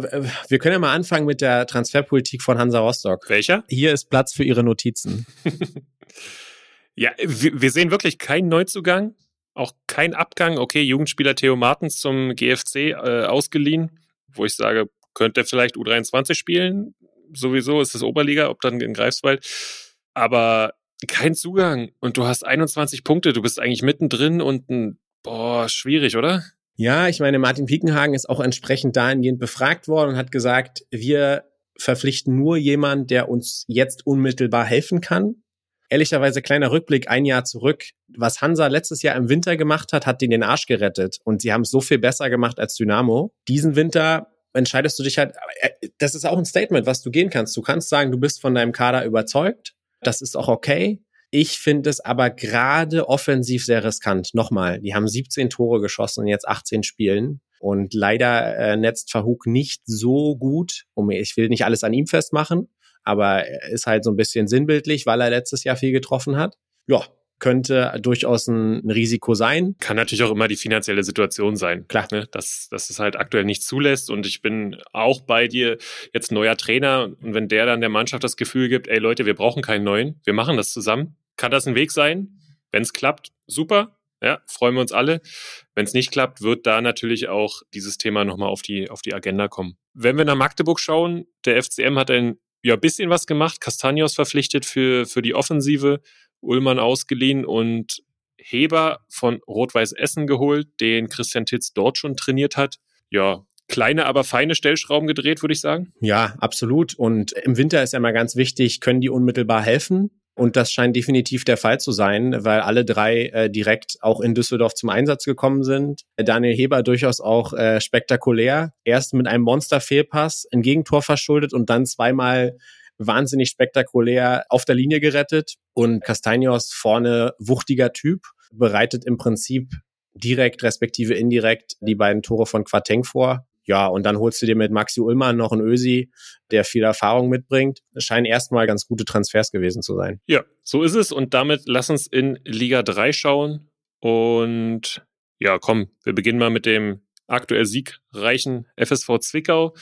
wir können ja mal anfangen mit der Transferpolitik von Hansa Rostock. Welcher? Hier ist Platz für Ihre Notizen. ja, wir sehen wirklich keinen Neuzugang, auch kein Abgang. Okay, Jugendspieler Theo Martens zum GFC äh, ausgeliehen, wo ich sage, könnte er vielleicht U23 spielen. Sowieso ist es Oberliga, ob dann in Greifswald. Aber kein Zugang und du hast 21 Punkte, du bist eigentlich mittendrin und boah, schwierig, oder? Ja, ich meine, Martin Piekenhagen ist auch entsprechend dahingehend befragt worden und hat gesagt, wir verpflichten nur jemanden, der uns jetzt unmittelbar helfen kann. Ehrlicherweise kleiner Rückblick ein Jahr zurück. Was Hansa letztes Jahr im Winter gemacht hat, hat den den Arsch gerettet und sie haben es so viel besser gemacht als Dynamo. Diesen Winter entscheidest du dich halt, äh, das ist auch ein Statement, was du gehen kannst. Du kannst sagen, du bist von deinem Kader überzeugt das ist auch okay. Ich finde es aber gerade offensiv sehr riskant. Nochmal, die haben 17 Tore geschossen in jetzt 18 Spielen. Und leider äh, netzt Verhug nicht so gut. Um, ich will nicht alles an ihm festmachen, aber er ist halt so ein bisschen sinnbildlich, weil er letztes Jahr viel getroffen hat. Ja, könnte durchaus ein, Risiko sein. Kann natürlich auch immer die finanzielle Situation sein. Klar. Ne? Dass, dass es halt aktuell nicht zulässt. Und ich bin auch bei dir jetzt neuer Trainer. Und wenn der dann der Mannschaft das Gefühl gibt, ey Leute, wir brauchen keinen neuen, wir machen das zusammen, kann das ein Weg sein. Wenn es klappt, super. Ja, freuen wir uns alle. Wenn es nicht klappt, wird da natürlich auch dieses Thema nochmal auf die, auf die Agenda kommen. Wenn wir nach Magdeburg schauen, der FCM hat ein ja, bisschen was gemacht, Castanios verpflichtet für, für die Offensive. Ullmann ausgeliehen und Heber von Rot-Weiß Essen geholt, den Christian Titz dort schon trainiert hat. Ja, kleine, aber feine Stellschrauben gedreht, würde ich sagen. Ja, absolut. Und im Winter ist ja mal ganz wichtig, können die unmittelbar helfen? Und das scheint definitiv der Fall zu sein, weil alle drei äh, direkt auch in Düsseldorf zum Einsatz gekommen sind. Daniel Heber durchaus auch äh, spektakulär. Erst mit einem Monster-Fehlpass, ein Gegentor verschuldet und dann zweimal wahnsinnig spektakulär auf der Linie gerettet und Castagnos vorne wuchtiger Typ, bereitet im Prinzip direkt respektive indirekt die beiden Tore von Quateng vor. Ja, und dann holst du dir mit Maxi Ullmann noch einen Ösi, der viel Erfahrung mitbringt. Es scheinen erstmal ganz gute Transfers gewesen zu sein. Ja, so ist es. Und damit lass uns in Liga 3 schauen. Und ja, komm, wir beginnen mal mit dem aktuell siegreichen FSV Zwickau.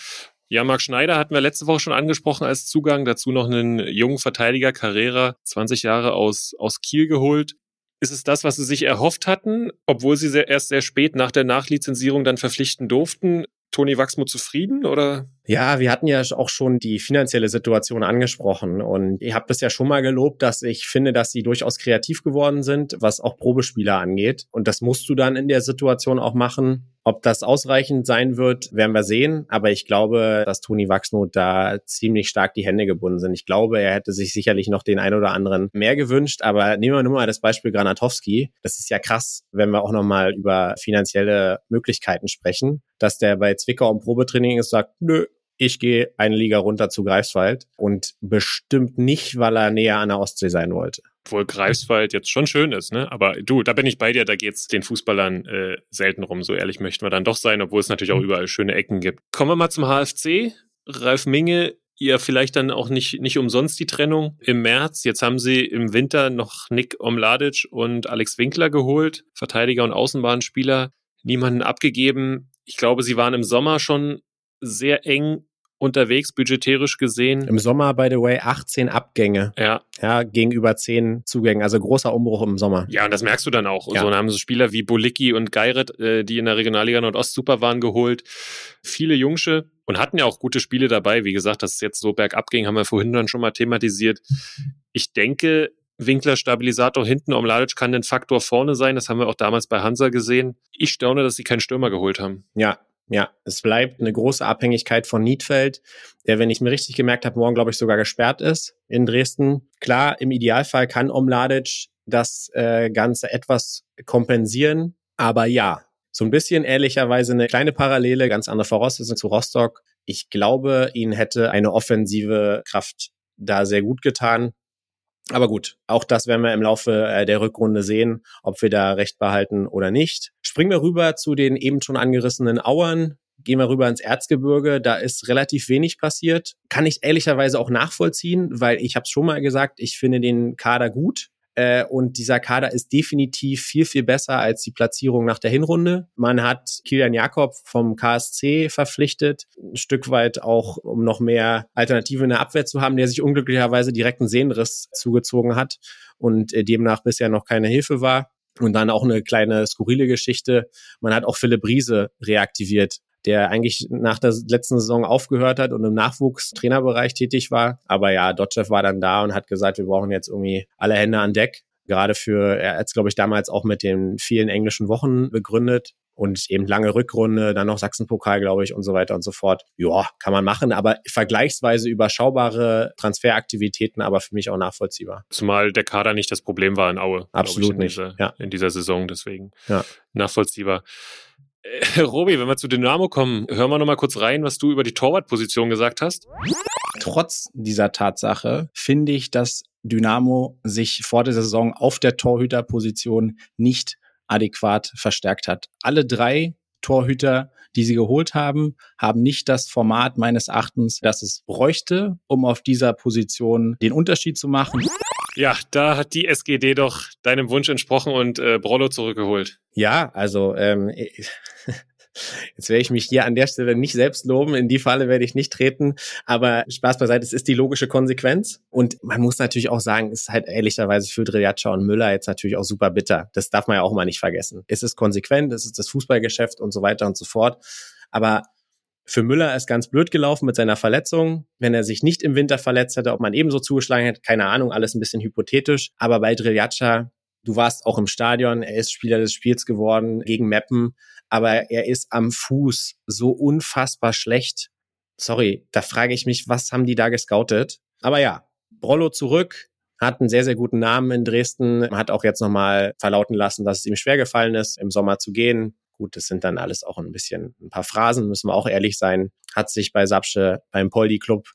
Ja, Marc Schneider hatten wir letzte Woche schon angesprochen als Zugang. Dazu noch einen jungen Verteidiger, Carrera, 20 Jahre aus, aus Kiel geholt. Ist es das, was Sie sich erhofft hatten, obwohl Sie sehr, erst sehr spät nach der Nachlizenzierung dann verpflichten durften? Toni Wachsmuth zufrieden oder? Ja, wir hatten ja auch schon die finanzielle Situation angesprochen und ihr habt es ja schon mal gelobt, dass ich finde, dass sie durchaus kreativ geworden sind, was auch Probespieler angeht. Und das musst du dann in der Situation auch machen. Ob das ausreichend sein wird, werden wir sehen. Aber ich glaube, dass Toni Wachsmuth da ziemlich stark die Hände gebunden sind. Ich glaube, er hätte sich sicherlich noch den ein oder anderen mehr gewünscht. Aber nehmen wir nur mal das Beispiel Granatowski. Das ist ja krass, wenn wir auch nochmal über finanzielle Möglichkeiten sprechen, dass der bei Zwickau im Probetraining ist, sagt, nö, ich gehe eine Liga runter zu Greifswald und bestimmt nicht, weil er näher an der Ostsee sein wollte. Obwohl Greifswald jetzt schon schön ist, ne? Aber du, da bin ich bei dir, da geht's den Fußballern äh, selten rum. So ehrlich möchten wir dann doch sein, obwohl es natürlich auch mhm. überall schöne Ecken gibt. Kommen wir mal zum HFC. Ralf Minge, ihr vielleicht dann auch nicht, nicht umsonst die Trennung im März. Jetzt haben sie im Winter noch Nick Omladic und Alex Winkler geholt, Verteidiger und Außenbahnspieler, niemanden abgegeben. Ich glaube, sie waren im Sommer schon sehr eng unterwegs, budgetärisch gesehen. Im Sommer, by the way, 18 Abgänge. Ja. Ja, gegenüber 10 Zugängen. Also großer Umbruch im Sommer. Ja, und das merkst du dann auch. Ja. So, dann haben so Spieler wie Bolicki und Geiret, äh, die in der Regionalliga Nordost super waren, geholt. Viele Jungsche und hatten ja auch gute Spiele dabei. Wie gesagt, dass es jetzt so bergab ging, haben wir vorhin dann schon mal thematisiert. Ich denke, Winkler Stabilisator hinten, Omladic kann ein Faktor vorne sein. Das haben wir auch damals bei Hansa gesehen. Ich staune, dass sie keinen Stürmer geholt haben. Ja, ja, es bleibt eine große Abhängigkeit von Niedfeld, der, wenn ich mir richtig gemerkt habe, morgen, glaube ich, sogar gesperrt ist in Dresden. Klar, im Idealfall kann Omladic das äh, Ganze etwas kompensieren, aber ja, so ein bisschen ehrlicherweise eine kleine Parallele, ganz andere Voraussetzungen zu Rostock. Ich glaube, ihnen hätte eine offensive Kraft da sehr gut getan. Aber gut, auch das werden wir im Laufe äh, der Rückrunde sehen, ob wir da recht behalten oder nicht. Springen wir rüber zu den eben schon angerissenen Auern. Gehen wir rüber ins Erzgebirge, da ist relativ wenig passiert. Kann ich ehrlicherweise auch nachvollziehen, weil ich habe es schon mal gesagt, ich finde den Kader gut. Äh, und dieser Kader ist definitiv viel, viel besser als die Platzierung nach der Hinrunde. Man hat Kilian Jakob vom KSC verpflichtet, ein Stück weit auch, um noch mehr Alternative in der Abwehr zu haben, der sich unglücklicherweise direkt einen Sehnenriss zugezogen hat und äh, demnach bisher noch keine Hilfe war. Und dann auch eine kleine skurrile Geschichte. Man hat auch Philipp Riese reaktiviert, der eigentlich nach der letzten Saison aufgehört hat und im Nachwuchstrainerbereich tätig war. Aber ja, Dotchev war dann da und hat gesagt, wir brauchen jetzt irgendwie alle Hände an Deck. Gerade für, er hat es, glaube ich, damals auch mit den vielen englischen Wochen begründet und eben lange Rückrunde, dann noch Sachsenpokal, glaube ich, und so weiter und so fort. Ja, kann man machen, aber vergleichsweise überschaubare Transferaktivitäten, aber für mich auch nachvollziehbar. Zumal der Kader nicht das Problem war in Aue. Absolut ich, in nicht, Dieser, ja. In dieser Saison, deswegen Ja. nachvollziehbar. Äh, Robi, wenn wir zu Dynamo kommen, hören wir noch mal kurz rein, was du über die Torwartposition gesagt hast. Trotz dieser Tatsache finde ich, dass Dynamo sich vor der Saison auf der Torhüterposition nicht adäquat verstärkt hat. Alle drei Torhüter, die sie geholt haben, haben nicht das Format meines Erachtens, das es bräuchte, um auf dieser Position den Unterschied zu machen. Ja, da hat die SGD doch deinem Wunsch entsprochen und äh, Brollo zurückgeholt. Ja, also ähm, jetzt werde ich mich hier an der Stelle nicht selbst loben, in die Falle werde ich nicht treten, aber Spaß beiseite, es ist die logische Konsequenz und man muss natürlich auch sagen, es ist halt ehrlicherweise für Driljatscha und Müller jetzt natürlich auch super bitter. Das darf man ja auch mal nicht vergessen. Es ist konsequent, es ist das Fußballgeschäft und so weiter und so fort, aber für Müller ist ganz blöd gelaufen mit seiner Verletzung. Wenn er sich nicht im Winter verletzt hätte, ob man ebenso zugeschlagen hätte, keine Ahnung, alles ein bisschen hypothetisch. Aber bei Driljatscha, du warst auch im Stadion, er ist Spieler des Spiels geworden gegen Meppen, aber er ist am Fuß so unfassbar schlecht. Sorry, da frage ich mich, was haben die da gescoutet? Aber ja, Brollo zurück, hat einen sehr, sehr guten Namen in Dresden, hat auch jetzt nochmal verlauten lassen, dass es ihm schwer gefallen ist, im Sommer zu gehen. Gut, das sind dann alles auch ein bisschen ein paar Phrasen, müssen wir auch ehrlich sein. Hat sich bei Sapsche beim Poldi Club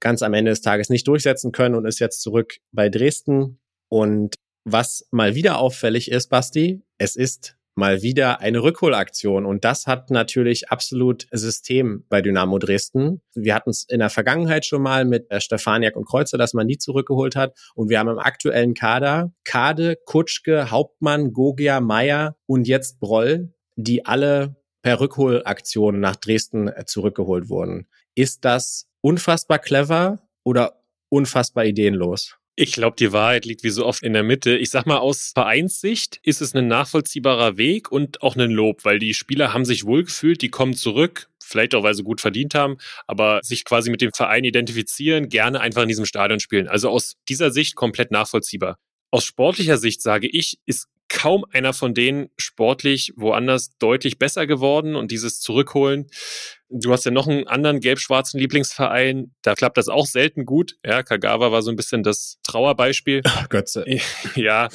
ganz am Ende des Tages nicht durchsetzen können und ist jetzt zurück bei Dresden. Und was mal wieder auffällig ist, Basti, es ist mal wieder eine Rückholaktion. Und das hat natürlich absolut System bei Dynamo Dresden. Wir hatten es in der Vergangenheit schon mal mit äh, Stefaniak und Kreuzer, dass man die zurückgeholt hat. Und wir haben im aktuellen Kader Kade, Kutschke, Hauptmann, Gogia, Meier und jetzt Broll, die alle per Rückholaktion nach Dresden äh, zurückgeholt wurden. Ist das unfassbar clever oder unfassbar ideenlos? Ich glaube, die Wahrheit liegt wie so oft in der Mitte. Ich sag mal, aus Vereinssicht ist es ein nachvollziehbarer Weg und auch ein Lob, weil die Spieler haben sich wohlgefühlt, die kommen zurück, vielleicht auch, weil sie gut verdient haben, aber sich quasi mit dem Verein identifizieren, gerne einfach in diesem Stadion spielen. Also aus dieser Sicht komplett nachvollziehbar. Aus sportlicher Sicht sage ich, ist kaum einer von denen sportlich woanders deutlich besser geworden und dieses Zurückholen. Du hast ja noch einen anderen gelb-schwarzen Lieblingsverein, da klappt das auch selten gut. Ja, Kagawa war so ein bisschen das Trauerbeispiel. Ach, Götze. ja,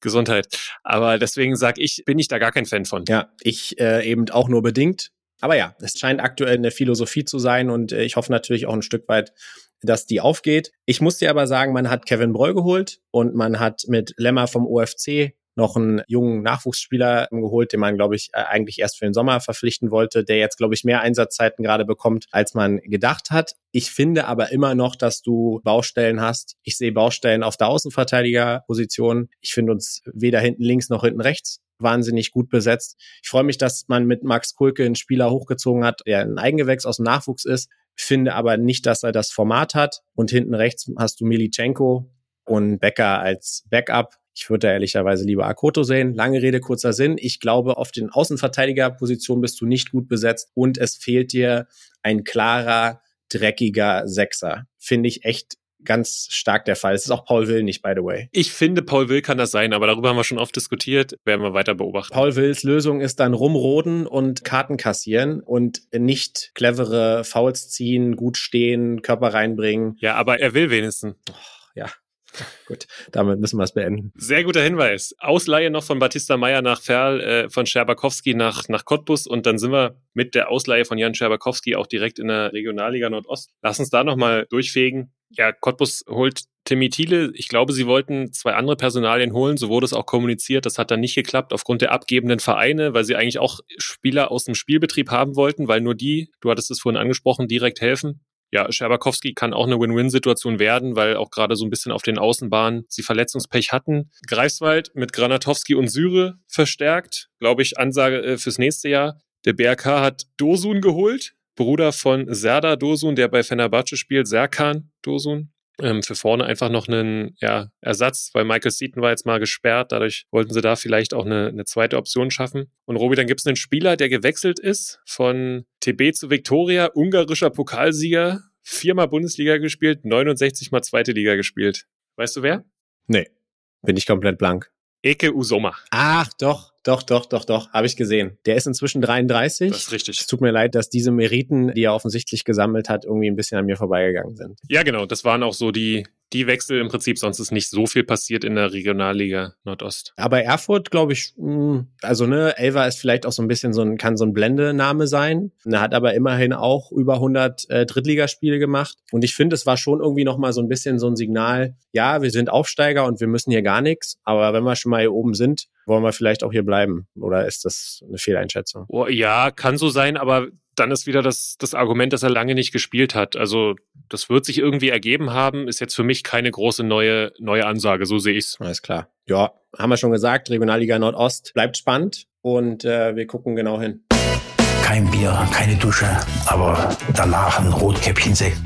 Gesundheit. Aber deswegen sage ich, bin ich da gar kein Fan von. Ja, ich äh, eben auch nur bedingt. Aber ja, es scheint aktuell eine Philosophie zu sein und äh, ich hoffe natürlich auch ein Stück weit, dass die aufgeht. Ich muss dir aber sagen, man hat Kevin Breu geholt und man hat mit Lemmer vom OFC noch einen jungen Nachwuchsspieler geholt, den man, glaube ich, äh, eigentlich erst für den Sommer verpflichten wollte, der jetzt, glaube ich, mehr Einsatzzeiten gerade bekommt, als man gedacht hat. Ich finde aber immer noch, dass du Baustellen hast. Ich sehe Baustellen auf der Außenverteidigerposition. Ich finde uns weder hinten links noch hinten rechts wahnsinnig gut besetzt. Ich freue mich, dass man mit Max Kulke einen Spieler hochgezogen hat, der ein Eigengewächs aus dem Nachwuchs ist. finde aber nicht, dass er das Format hat. Und hinten rechts hast du Milichenko und Becker als Backup. Ich würde da ehrlicherweise lieber Akoto sehen. Lange Rede, kurzer Sinn. Ich glaube, auf den Außenverteidigerpositionen bist du nicht gut besetzt und es fehlt dir ein klarer, dreckiger Sechser. Finde ich echt ganz stark der Fall. Es ist auch Paul Will nicht, by the way. Ich finde, Paul Will kann das sein, aber darüber haben wir schon oft diskutiert, werden wir weiter beobachten. Paul Wills Lösung ist dann rumroden und Karten kassieren und nicht clevere Fouls ziehen, gut stehen, Körper reinbringen. Ja, aber er will wenigstens. Oh, ja. Gut, damit müssen wir es beenden. Sehr guter Hinweis. Ausleihe noch von Batista Meyer nach Ferl, äh, von Scherbakowski nach, nach Cottbus und dann sind wir mit der Ausleihe von Jan Scherbakowski auch direkt in der Regionalliga Nordost. Lass uns da nochmal durchfegen ja, Cottbus holt Timmy Thiele. Ich glaube, sie wollten zwei andere Personalien holen. So wurde es auch kommuniziert. Das hat dann nicht geklappt aufgrund der abgebenden Vereine, weil sie eigentlich auch Spieler aus dem Spielbetrieb haben wollten, weil nur die, du hattest es vorhin angesprochen, direkt helfen. Ja, Scherbakowski kann auch eine Win-Win-Situation werden, weil auch gerade so ein bisschen auf den Außenbahnen sie Verletzungspech hatten. Greifswald mit Granatowski und Syre verstärkt, glaube ich, Ansage äh, fürs nächste Jahr. Der BRK hat Dosun geholt, Bruder von Serdar Dosun, der bei Fenerbahce spielt, Serkan Dosun. Ähm, für vorne einfach noch einen ja, Ersatz, weil Michael Seaton war jetzt mal gesperrt. Dadurch wollten sie da vielleicht auch eine, eine zweite Option schaffen. Und Robi, dann gibt es einen Spieler, der gewechselt ist von TB zu Viktoria, ungarischer Pokalsieger, viermal Bundesliga gespielt, 69 mal zweite Liga gespielt. Weißt du wer? Nee, bin ich komplett blank. Eke Usoma. Ach, doch, doch, doch, doch, doch, habe ich gesehen. Der ist inzwischen 33. Das ist richtig. Es tut mir leid, dass diese Meriten, die er offensichtlich gesammelt hat, irgendwie ein bisschen an mir vorbeigegangen sind. Ja, genau. Das waren auch so die, die Wechsel im Prinzip, sonst ist nicht so viel passiert in der Regionalliga Nordost. Aber Erfurt, glaube ich, hm, also ne, Elva ist vielleicht auch so ein bisschen so ein, kann so ein Blendename sein. Er hat aber immerhin auch über 100 äh, Drittligaspiele gemacht. Und ich finde, es war schon irgendwie nochmal so ein bisschen so ein Signal, ja, wir sind Aufsteiger und wir müssen hier gar nichts. Aber wenn wir schon mal hier oben sind, wollen wir vielleicht auch hier bleiben? Oder ist das eine Fehleinschätzung? Oh, ja, kann so sein, aber dann ist wieder das, das Argument, dass er lange nicht gespielt hat. Also das wird sich irgendwie ergeben haben, ist jetzt für mich keine große neue, neue Ansage, so sehe ich's. Alles klar. Ja, haben wir schon gesagt, Regionalliga Nordost bleibt spannend und äh, wir gucken genau hin. Kein Bier, keine Dusche, aber danach ein Rotkäppchensekt.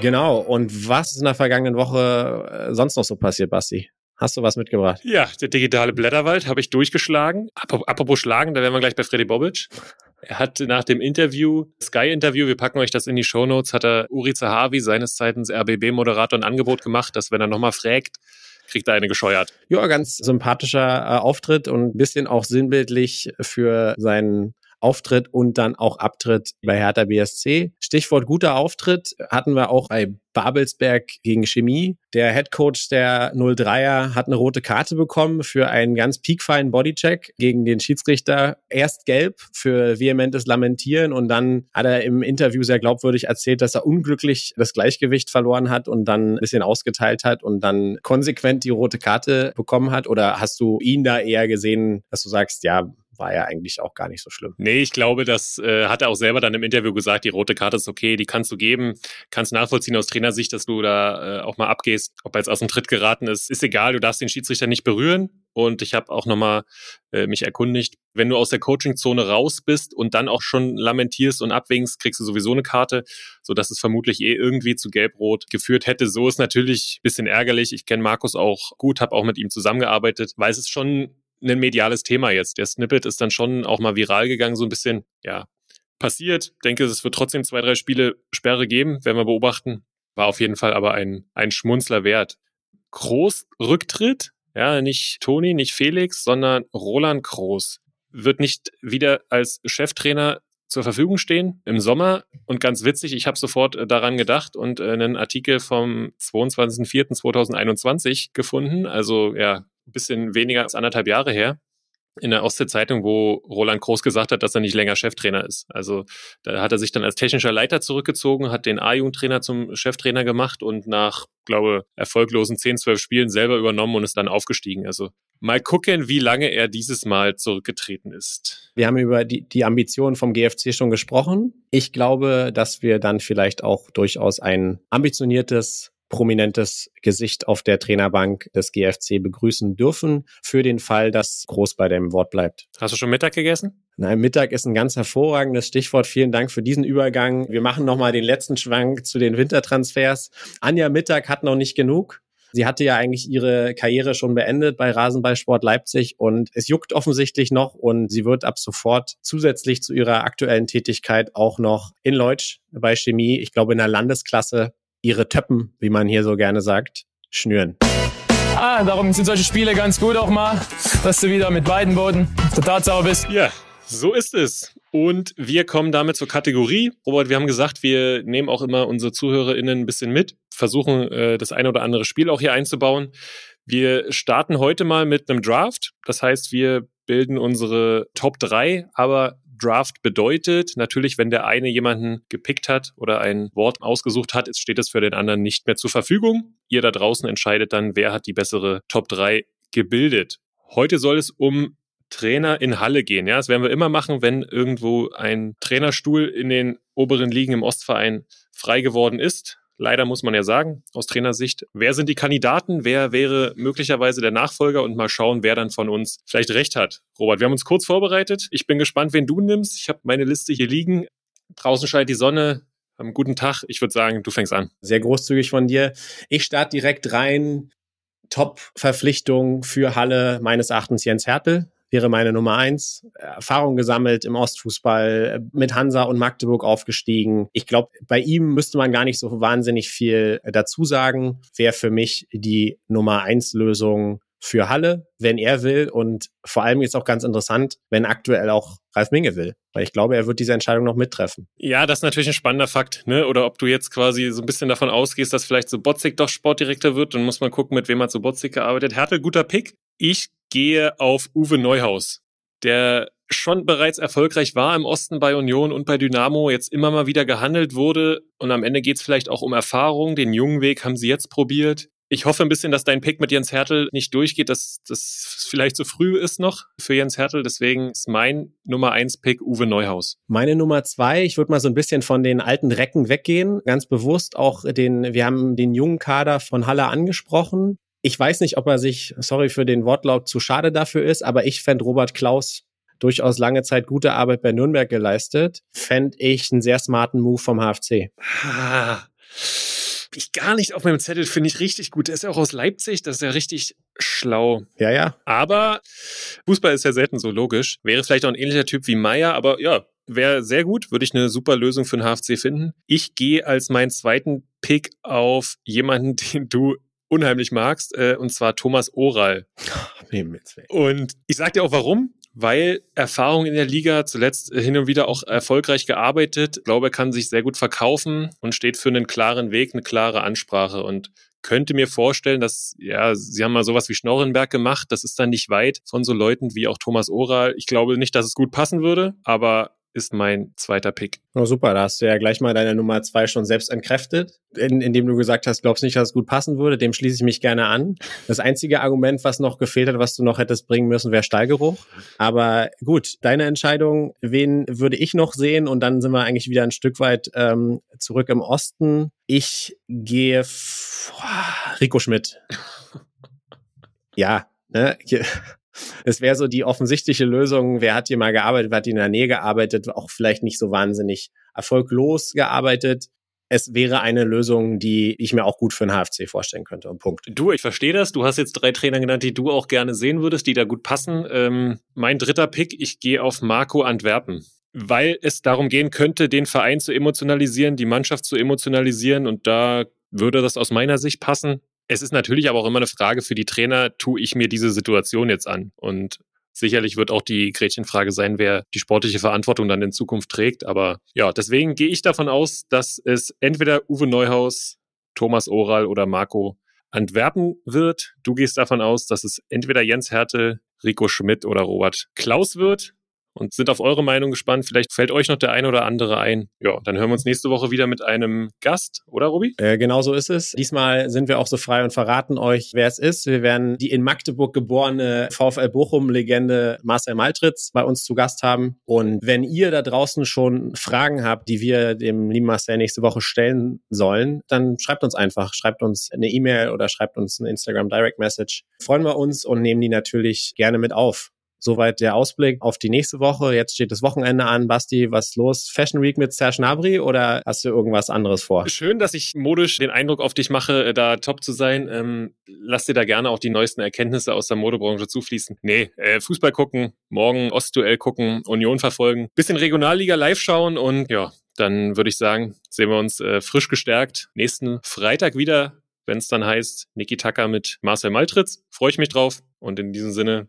Genau, und was ist in der vergangenen Woche äh, sonst noch so passiert, Basti? Hast du was mitgebracht? Ja, der digitale Blätterwald habe ich durchgeschlagen. Apropos Schlagen, da wären wir gleich bei Freddy Bobic. Er hat nach dem Interview, Sky-Interview, wir packen euch das in die Shownotes, hat er Uri Zahavi, seines Zeitens RBB-Moderator, ein Angebot gemacht, dass wenn er nochmal fragt, kriegt er eine gescheuert. Ja, ganz sympathischer äh, Auftritt und ein bisschen auch sinnbildlich für seinen Auftritt und dann auch Abtritt bei Hertha BSC. Stichwort guter Auftritt hatten wir auch bei Babelsberg gegen Chemie. Der Head Coach der 03er hat eine rote Karte bekommen für einen ganz piekfeinen Bodycheck gegen den Schiedsrichter. Erst gelb für vehementes Lamentieren und dann hat er im Interview sehr glaubwürdig erzählt, dass er unglücklich das Gleichgewicht verloren hat und dann ein bisschen ausgeteilt hat und dann konsequent die rote Karte bekommen hat. Oder hast du ihn da eher gesehen, dass du sagst, ja, war ja eigentlich auch gar nicht so schlimm. Nee, ich glaube, das äh, hat er auch selber dann im Interview gesagt, die rote Karte ist okay, die kannst du geben, kannst nachvollziehen aus Trainersicht, dass du da äh, auch mal abgehst, ob er jetzt aus dem Tritt geraten ist, ist egal, du darfst den Schiedsrichter nicht berühren und ich habe auch nochmal äh, mich erkundigt, wenn du aus der Coachingzone raus bist und dann auch schon lamentierst und abwinkst, kriegst du sowieso eine Karte, so dass es vermutlich eh irgendwie zu Gelb-Rot geführt hätte. So ist natürlich bisschen ärgerlich. Ich kenne Markus auch gut, habe auch mit ihm zusammengearbeitet, weil es ist schon ein mediales Thema jetzt. Der Snippet ist dann schon auch mal viral gegangen, so ein bisschen, ja, passiert. Denke, es wird trotzdem zwei, drei Spiele Sperre geben, werden wir beobachten. War auf jeden Fall aber ein, ein Schmunzler wert. Groß Rücktritt, ja, nicht Toni, nicht Felix, sondern Roland Groß wird nicht wieder als Cheftrainer zur Verfügung stehen im Sommer. Und ganz witzig, ich habe sofort äh, daran gedacht und äh, einen Artikel vom 22.04.2021 gefunden. Also ja, ein bisschen weniger als anderthalb Jahre her in der Ostsee-Zeitung, wo Roland Groß gesagt hat, dass er nicht länger Cheftrainer ist. Also da hat er sich dann als technischer Leiter zurückgezogen, hat den A-Jugendtrainer zum Cheftrainer gemacht und nach, glaube erfolglosen 10, 12 Spielen selber übernommen und ist dann aufgestiegen. Also mal gucken, wie lange er dieses Mal zurückgetreten ist. Wir haben über die, die Ambitionen vom GFC schon gesprochen. Ich glaube, dass wir dann vielleicht auch durchaus ein ambitioniertes prominentes Gesicht auf der Trainerbank des GFC begrüßen dürfen, für den Fall, dass Groß bei dem Wort bleibt. Hast du schon Mittag gegessen? Nein, Mittag ist ein ganz hervorragendes Stichwort. Vielen Dank für diesen Übergang. Wir machen nochmal den letzten Schwank zu den Wintertransfers. Anja Mittag hat noch nicht genug. Sie hatte ja eigentlich ihre Karriere schon beendet bei Rasenballsport Leipzig und es juckt offensichtlich noch und sie wird ab sofort zusätzlich zu ihrer aktuellen Tätigkeit auch noch in Leutsch bei Chemie, ich glaube in der Landesklasse, ihre Töppen, wie man hier so gerne sagt, schnüren. Ah, darum sind solche Spiele ganz gut auch mal, dass du wieder mit beiden Boden total sauber bist. Ja, so ist es. Und wir kommen damit zur Kategorie. Robert, wir haben gesagt, wir nehmen auch immer unsere ZuhörerInnen ein bisschen mit, versuchen äh, das eine oder andere Spiel auch hier einzubauen. Wir starten heute mal mit einem Draft. Das heißt, wir bilden unsere Top 3, aber Draft bedeutet natürlich, wenn der eine jemanden gepickt hat oder ein Wort ausgesucht hat, steht es für den anderen nicht mehr zur Verfügung. Ihr da draußen entscheidet dann, wer hat die bessere Top 3 gebildet. Heute soll es um Trainer in Halle gehen. Ja, das werden wir immer machen, wenn irgendwo ein Trainerstuhl in den oberen Ligen im Ostverein frei geworden ist. Leider muss man ja sagen, aus Trainersicht, wer sind die Kandidaten, wer wäre möglicherweise der Nachfolger und mal schauen, wer dann von uns vielleicht recht hat. Robert, wir haben uns kurz vorbereitet. Ich bin gespannt, wen du nimmst. Ich habe meine Liste hier liegen. Draußen scheint die Sonne. Am guten Tag. Ich würde sagen, du fängst an. Sehr großzügig von dir. Ich starte direkt rein. Top-Verpflichtung für Halle meines Erachtens Jens Hertel wäre meine Nummer eins. Erfahrung gesammelt im Ostfußball, mit Hansa und Magdeburg aufgestiegen. Ich glaube, bei ihm müsste man gar nicht so wahnsinnig viel dazu sagen. Wäre für mich die Nummer eins Lösung für Halle, wenn er will. Und vor allem ist auch ganz interessant, wenn aktuell auch Ralf Minge will. Weil ich glaube, er wird diese Entscheidung noch mittreffen. Ja, das ist natürlich ein spannender Fakt, ne? Oder ob du jetzt quasi so ein bisschen davon ausgehst, dass vielleicht so Botzig doch Sportdirektor wird, dann muss man gucken, mit wem hat so Botzig gearbeitet. Hertel, guter Pick. Ich gehe auf Uwe Neuhaus, der schon bereits erfolgreich war im Osten bei Union und bei Dynamo, jetzt immer mal wieder gehandelt wurde und am Ende geht es vielleicht auch um Erfahrung. Den jungen Weg haben sie jetzt probiert. Ich hoffe ein bisschen, dass dein Pick mit Jens Hertel nicht durchgeht, dass das vielleicht zu früh ist noch für Jens Hertel. Deswegen ist mein Nummer eins Pick Uwe Neuhaus. Meine Nummer zwei, ich würde mal so ein bisschen von den alten Recken weggehen. Ganz bewusst auch den, wir haben den jungen Kader von Halle angesprochen. Ich weiß nicht, ob er sich, sorry für den Wortlaut, zu schade dafür ist, aber ich fände Robert Klaus durchaus lange Zeit gute Arbeit bei Nürnberg geleistet. Fände ich einen sehr smarten Move vom HFC. Ah, ich gar nicht auf meinem Zettel, finde ich richtig gut. Der ist ja auch aus Leipzig, das ist ja richtig schlau. Ja, ja. Aber Fußball ist ja selten so logisch. Wäre vielleicht auch ein ähnlicher Typ wie Meier, aber ja, wäre sehr gut, würde ich eine super Lösung für den HFC finden. Ich gehe als meinen zweiten Pick auf jemanden, den du unheimlich magst, äh, und zwar Thomas Oral. und ich sag dir auch warum. Weil Erfahrung in der Liga, zuletzt hin und wieder auch erfolgreich gearbeitet, ich glaube, er kann sich sehr gut verkaufen und steht für einen klaren Weg, eine klare Ansprache und könnte mir vorstellen, dass, ja, sie haben mal sowas wie Schnorrenberg gemacht, das ist dann nicht weit von so Leuten wie auch Thomas Oral. Ich glaube nicht, dass es gut passen würde, aber ist mein zweiter Pick. Oh, super, da hast du ja gleich mal deine Nummer zwei schon selbst entkräftet, in, indem du gesagt hast, glaubst nicht, dass es gut passen würde. Dem schließe ich mich gerne an. Das einzige Argument, was noch gefehlt hat, was du noch hättest bringen müssen, wäre Stallgeruch. Aber gut, deine Entscheidung, wen würde ich noch sehen? Und dann sind wir eigentlich wieder ein Stück weit ähm, zurück im Osten. Ich gehe Rico Schmidt. Ja, ne? Es wäre so die offensichtliche Lösung, wer hat hier mal gearbeitet, wer hat in der Nähe gearbeitet, auch vielleicht nicht so wahnsinnig erfolglos gearbeitet. Es wäre eine Lösung, die ich mir auch gut für den HFC vorstellen könnte. Punkt. Du, ich verstehe das. Du hast jetzt drei Trainer genannt, die du auch gerne sehen würdest, die da gut passen. Ähm, mein dritter Pick, ich gehe auf Marco Antwerpen weil es darum gehen könnte, den Verein zu emotionalisieren, die Mannschaft zu emotionalisieren und da würde das aus meiner Sicht passen. Es ist natürlich aber auch immer eine Frage für die Trainer, tue ich mir diese Situation jetzt an? Und sicherlich wird auch die Gretchenfrage sein, wer die sportliche Verantwortung dann in Zukunft trägt. Aber ja, deswegen gehe ich davon aus, dass es entweder Uwe Neuhaus, Thomas Oral oder Marco Antwerpen wird. Du gehst davon aus, dass es entweder Jens Hertel, Rico Schmidt oder Robert Klaus wird und sind auf eure Meinung gespannt. Vielleicht fällt euch noch der ein oder andere ein. Ja, dann hören wir uns nächste Woche wieder mit einem Gast, oder Robi? Äh, genau so ist es. Diesmal sind wir auch so frei und verraten euch, wer es ist. Wir werden die in Magdeburg geborene VfL Bochum-Legende Marcel Maltritz bei uns zu Gast haben. Und wenn ihr da draußen schon Fragen habt, die wir dem lieben Marcel nächste Woche stellen sollen, dann schreibt uns einfach. Schreibt uns eine E-Mail oder schreibt uns eine Instagram Direct Message. Freuen wir uns und nehmen die natürlich gerne mit auf. Soweit der Ausblick auf die nächste Woche. Jetzt steht das Wochenende an. Basti, was ist los? Fashion Week mit Serge Nabri oder hast du irgendwas anderes vor? Schön, dass ich modisch den Eindruck auf dich mache, äh, da top zu sein. Ähm, lass dir da gerne auch die neuesten Erkenntnisse aus der Modebranche zufließen. Nee, äh, Fußball gucken, morgen Ostduell gucken, Union verfolgen, bisschen Regionalliga live schauen und ja, dann würde ich sagen, sehen wir uns äh, frisch gestärkt nächsten Freitag wieder, wenn es dann heißt Niki Tacker mit Marcel Maltritz. Freue ich mich drauf und in diesem Sinne